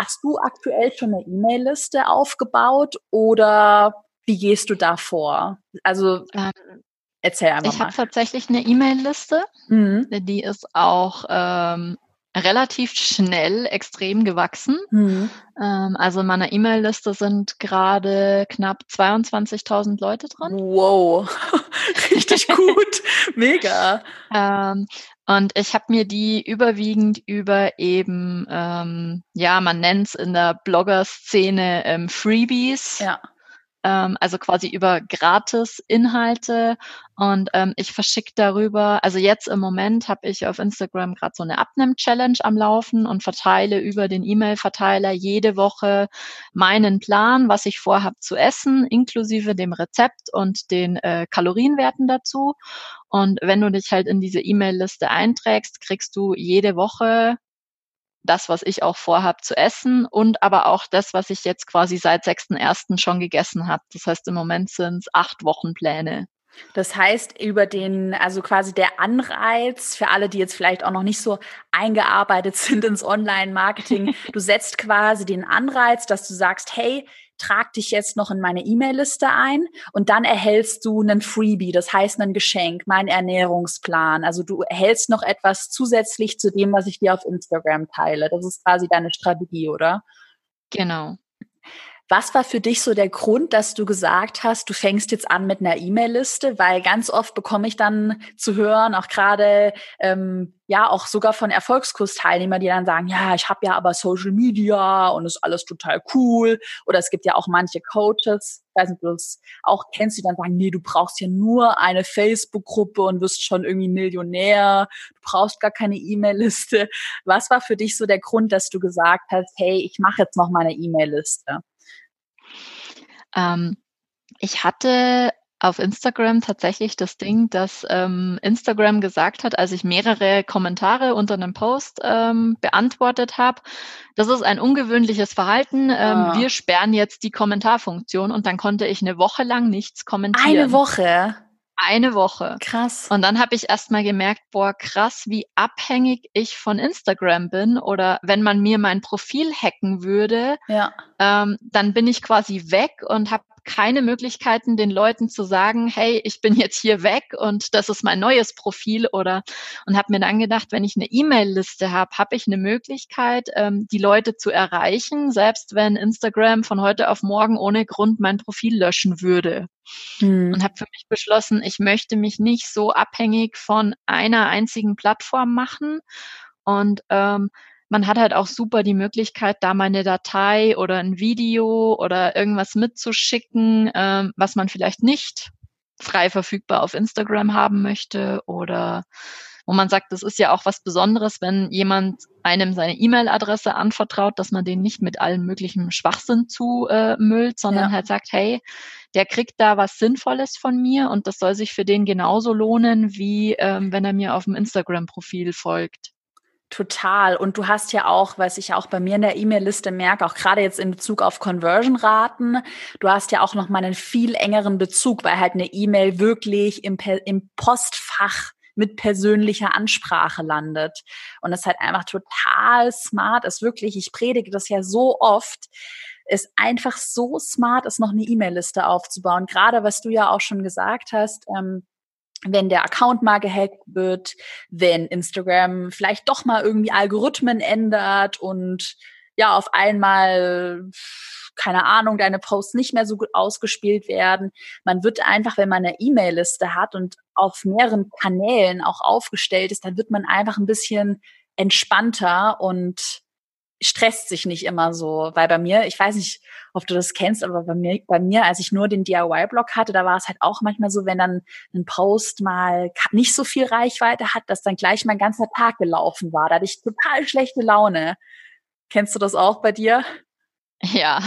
Hast du aktuell schon eine E-Mail-Liste aufgebaut oder wie gehst du da vor? Also ähm, erzähl einfach ich mal. Ich habe tatsächlich eine E-Mail-Liste. Mhm. Die ist auch ähm, relativ schnell extrem gewachsen. Mhm. Ähm, also in meiner E-Mail-Liste sind gerade knapp 22.000 Leute dran. Wow, richtig gut, mega. Ähm, und ich habe mir die überwiegend über eben, ähm, ja, man nennt es in der Blogger-Szene ähm, Freebies. Ja ähm, also quasi über Gratis-Inhalte. Und ähm, ich verschicke darüber, also jetzt im Moment habe ich auf Instagram gerade so eine Abnehm-Challenge am Laufen und verteile über den E-Mail-Verteiler jede Woche meinen Plan, was ich vorhabe zu essen, inklusive dem Rezept und den äh, Kalorienwerten dazu. Und wenn du dich halt in diese E-Mail-Liste einträgst, kriegst du jede Woche das, was ich auch vorhab zu essen und aber auch das, was ich jetzt quasi seit 6.1. schon gegessen habe. Das heißt, im Moment sind es acht Wochenpläne. Das heißt, über den, also quasi der Anreiz für alle, die jetzt vielleicht auch noch nicht so eingearbeitet sind ins Online-Marketing, du setzt quasi den Anreiz, dass du sagst, hey, trag dich jetzt noch in meine E-Mail-Liste ein und dann erhältst du einen Freebie, das heißt ein Geschenk, mein Ernährungsplan. Also du erhältst noch etwas zusätzlich zu dem, was ich dir auf Instagram teile. Das ist quasi deine Strategie, oder? Genau. Was war für dich so der Grund, dass du gesagt hast, du fängst jetzt an mit einer E-Mail-Liste? Weil ganz oft bekomme ich dann zu hören, auch gerade ähm, ja auch sogar von Erfolgskursteilnehmern, die dann sagen, ja, ich habe ja aber Social Media und ist alles total cool. Oder es gibt ja auch manche Coaches, ich weiß nicht, du das auch kennst, die dann sagen, nee, du brauchst ja nur eine Facebook-Gruppe und wirst schon irgendwie Millionär. Du brauchst gar keine E-Mail-Liste. Was war für dich so der Grund, dass du gesagt hast, hey, ich mache jetzt noch meine E-Mail-Liste? Ähm, ich hatte auf Instagram tatsächlich das Ding, dass ähm, Instagram gesagt hat, als ich mehrere Kommentare unter einem Post ähm, beantwortet habe, das ist ein ungewöhnliches Verhalten. Ähm, ah. Wir sperren jetzt die Kommentarfunktion und dann konnte ich eine Woche lang nichts kommentieren. Eine Woche? Eine Woche. Krass. Und dann habe ich erst mal gemerkt, boah, krass, wie abhängig ich von Instagram bin. Oder wenn man mir mein Profil hacken würde, ja. ähm, dann bin ich quasi weg und habe keine Möglichkeiten, den Leuten zu sagen, hey, ich bin jetzt hier weg und das ist mein neues Profil oder und habe mir dann gedacht, wenn ich eine E-Mail-Liste habe, habe ich eine Möglichkeit, ähm, die Leute zu erreichen, selbst wenn Instagram von heute auf morgen ohne Grund mein Profil löschen würde. Hm. Und habe für mich beschlossen, ich möchte mich nicht so abhängig von einer einzigen Plattform machen und ähm, man hat halt auch super die Möglichkeit, da meine Datei oder ein Video oder irgendwas mitzuschicken, ähm, was man vielleicht nicht frei verfügbar auf Instagram haben möchte oder wo man sagt, das ist ja auch was Besonderes, wenn jemand einem seine E-Mail-Adresse anvertraut, dass man den nicht mit allem möglichen Schwachsinn zumüllt, äh, sondern ja. halt sagt, hey, der kriegt da was Sinnvolles von mir und das soll sich für den genauso lohnen, wie ähm, wenn er mir auf dem Instagram-Profil folgt. Total. Und du hast ja auch, was ich auch bei mir in der E-Mail-Liste merke, auch gerade jetzt in Bezug auf Conversion-Raten, du hast ja auch noch mal einen viel engeren Bezug, weil halt eine E-Mail wirklich im, im Postfach mit persönlicher Ansprache landet. Und es halt einfach total smart ist, wirklich, ich predige das ja so oft, ist einfach so smart ist, noch eine E-Mail-Liste aufzubauen. Gerade was du ja auch schon gesagt hast, ähm, wenn der Account mal gehackt wird, wenn Instagram vielleicht doch mal irgendwie Algorithmen ändert und ja, auf einmal, keine Ahnung, deine Posts nicht mehr so gut ausgespielt werden. Man wird einfach, wenn man eine E-Mail-Liste hat und auf mehreren Kanälen auch aufgestellt ist, dann wird man einfach ein bisschen entspannter und stresst sich nicht immer so, weil bei mir, ich weiß nicht, ob du das kennst, aber bei mir, bei mir, als ich nur den DIY-Blog hatte, da war es halt auch manchmal so, wenn dann ein Post mal nicht so viel Reichweite hat, dass dann gleich mein ganzer Tag gelaufen war. Da hatte ich total schlechte Laune. Kennst du das auch bei dir? Ja.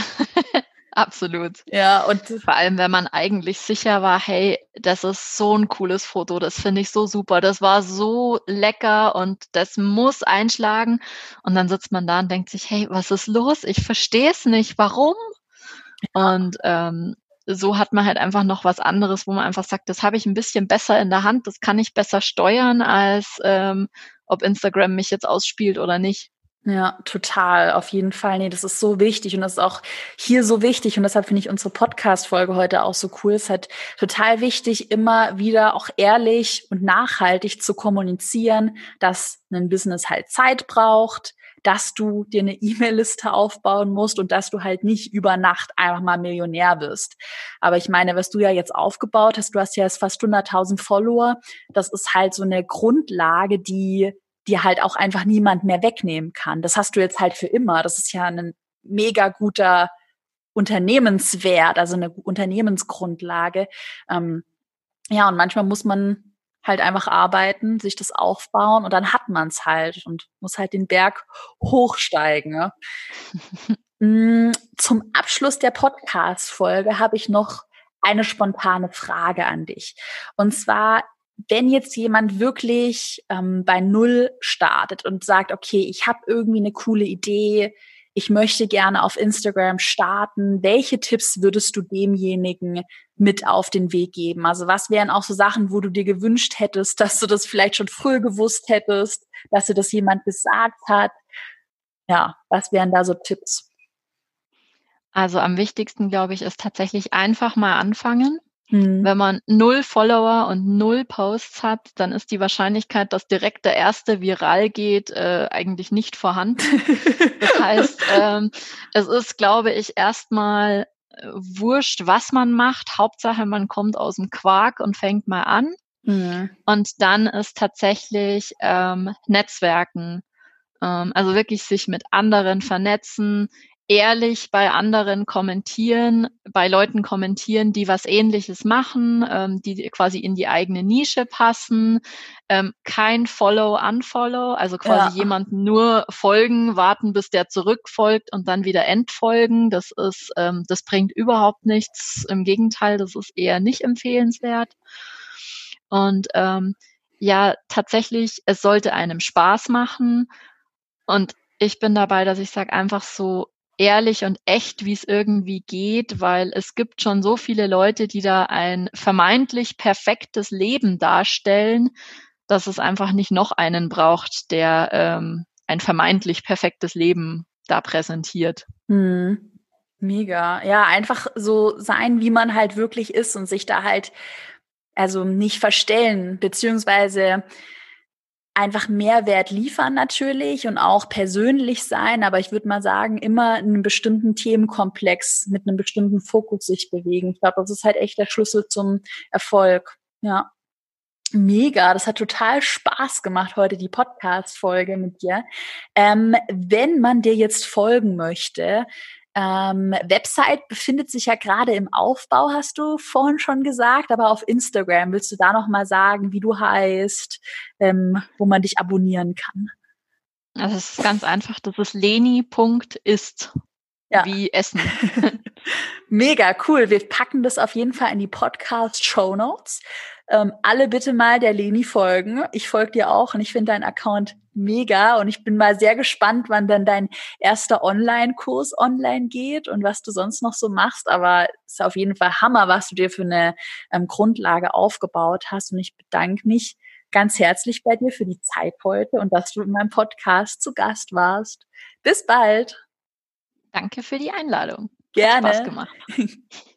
Absolut. Ja, und vor allem, wenn man eigentlich sicher war, hey, das ist so ein cooles Foto, das finde ich so super, das war so lecker und das muss einschlagen. Und dann sitzt man da und denkt sich, hey, was ist los? Ich verstehe es nicht. Warum? Und ähm, so hat man halt einfach noch was anderes, wo man einfach sagt, das habe ich ein bisschen besser in der Hand, das kann ich besser steuern, als ähm, ob Instagram mich jetzt ausspielt oder nicht. Ja, total, auf jeden Fall. Nee, das ist so wichtig und das ist auch hier so wichtig und deshalb finde ich unsere Podcast-Folge heute auch so cool. Es ist halt total wichtig, immer wieder auch ehrlich und nachhaltig zu kommunizieren, dass ein Business halt Zeit braucht, dass du dir eine E-Mail-Liste aufbauen musst und dass du halt nicht über Nacht einfach mal Millionär wirst. Aber ich meine, was du ja jetzt aufgebaut hast, du hast ja jetzt fast 100.000 Follower, das ist halt so eine Grundlage, die dir halt auch einfach niemand mehr wegnehmen kann. Das hast du jetzt halt für immer. Das ist ja ein mega guter Unternehmenswert, also eine Unternehmensgrundlage. Ähm, ja, und manchmal muss man halt einfach arbeiten, sich das aufbauen und dann hat man es halt und muss halt den Berg hochsteigen. Mm, zum Abschluss der Podcast-Folge habe ich noch eine spontane Frage an dich. Und zwar wenn jetzt jemand wirklich ähm, bei Null startet und sagt, okay, ich habe irgendwie eine coole Idee, ich möchte gerne auf Instagram starten, welche Tipps würdest du demjenigen mit auf den Weg geben? Also was wären auch so Sachen, wo du dir gewünscht hättest, dass du das vielleicht schon früher gewusst hättest, dass dir das jemand gesagt hat? Ja, was wären da so Tipps? Also am wichtigsten, glaube ich, ist tatsächlich einfach mal anfangen. Mhm. Wenn man null Follower und null Posts hat, dann ist die Wahrscheinlichkeit, dass direkt der erste viral geht, äh, eigentlich nicht vorhanden. das heißt, ähm, es ist, glaube ich, erstmal äh, wurscht, was man macht. Hauptsache, man kommt aus dem Quark und fängt mal an. Mhm. Und dann ist tatsächlich ähm, Netzwerken. Ähm, also wirklich sich mit anderen vernetzen, ehrlich bei anderen kommentieren, bei Leuten kommentieren, die was ähnliches machen, ähm, die quasi in die eigene Nische passen. Ähm, kein Follow, Unfollow, also quasi ja. jemanden nur folgen, warten, bis der zurückfolgt und dann wieder entfolgen. Das ist, ähm, das bringt überhaupt nichts. Im Gegenteil, das ist eher nicht empfehlenswert. Und ähm, ja, tatsächlich, es sollte einem Spaß machen. Und ich bin dabei, dass ich sage, einfach so ehrlich und echt, wie es irgendwie geht, weil es gibt schon so viele Leute, die da ein vermeintlich perfektes Leben darstellen, dass es einfach nicht noch einen braucht, der ähm, ein vermeintlich perfektes Leben da präsentiert. Hm. Mega. Ja, einfach so sein, wie man halt wirklich ist und sich da halt also nicht verstellen, beziehungsweise einfach Mehrwert liefern natürlich und auch persönlich sein, aber ich würde mal sagen, immer in einem bestimmten Themenkomplex mit einem bestimmten Fokus sich bewegen. Ich glaube, das ist halt echt der Schlüssel zum Erfolg. Ja. Mega, das hat total Spaß gemacht heute, die Podcast-Folge mit dir. Ähm, wenn man dir jetzt folgen möchte, ähm, Website befindet sich ja gerade im Aufbau, hast du vorhin schon gesagt, aber auf Instagram willst du da noch mal sagen, wie du heißt, ähm, wo man dich abonnieren kann? Also es ist ganz einfach, das ist leni.ist. Ja. Wie Essen. Mega cool. Wir packen das auf jeden Fall in die Podcast-Show Notes. Ähm, alle bitte mal der Leni folgen. Ich folge dir auch und ich finde deinen Account mega und ich bin mal sehr gespannt, wann dann dein erster Online-Kurs online geht und was du sonst noch so machst. Aber es ist auf jeden Fall Hammer, was du dir für eine ähm, Grundlage aufgebaut hast. Und ich bedanke mich ganz herzlich bei dir für die Zeit heute und dass du in meinem Podcast zu Gast warst. Bis bald. Danke für die Einladung. Gerne. Hat Spaß gemacht.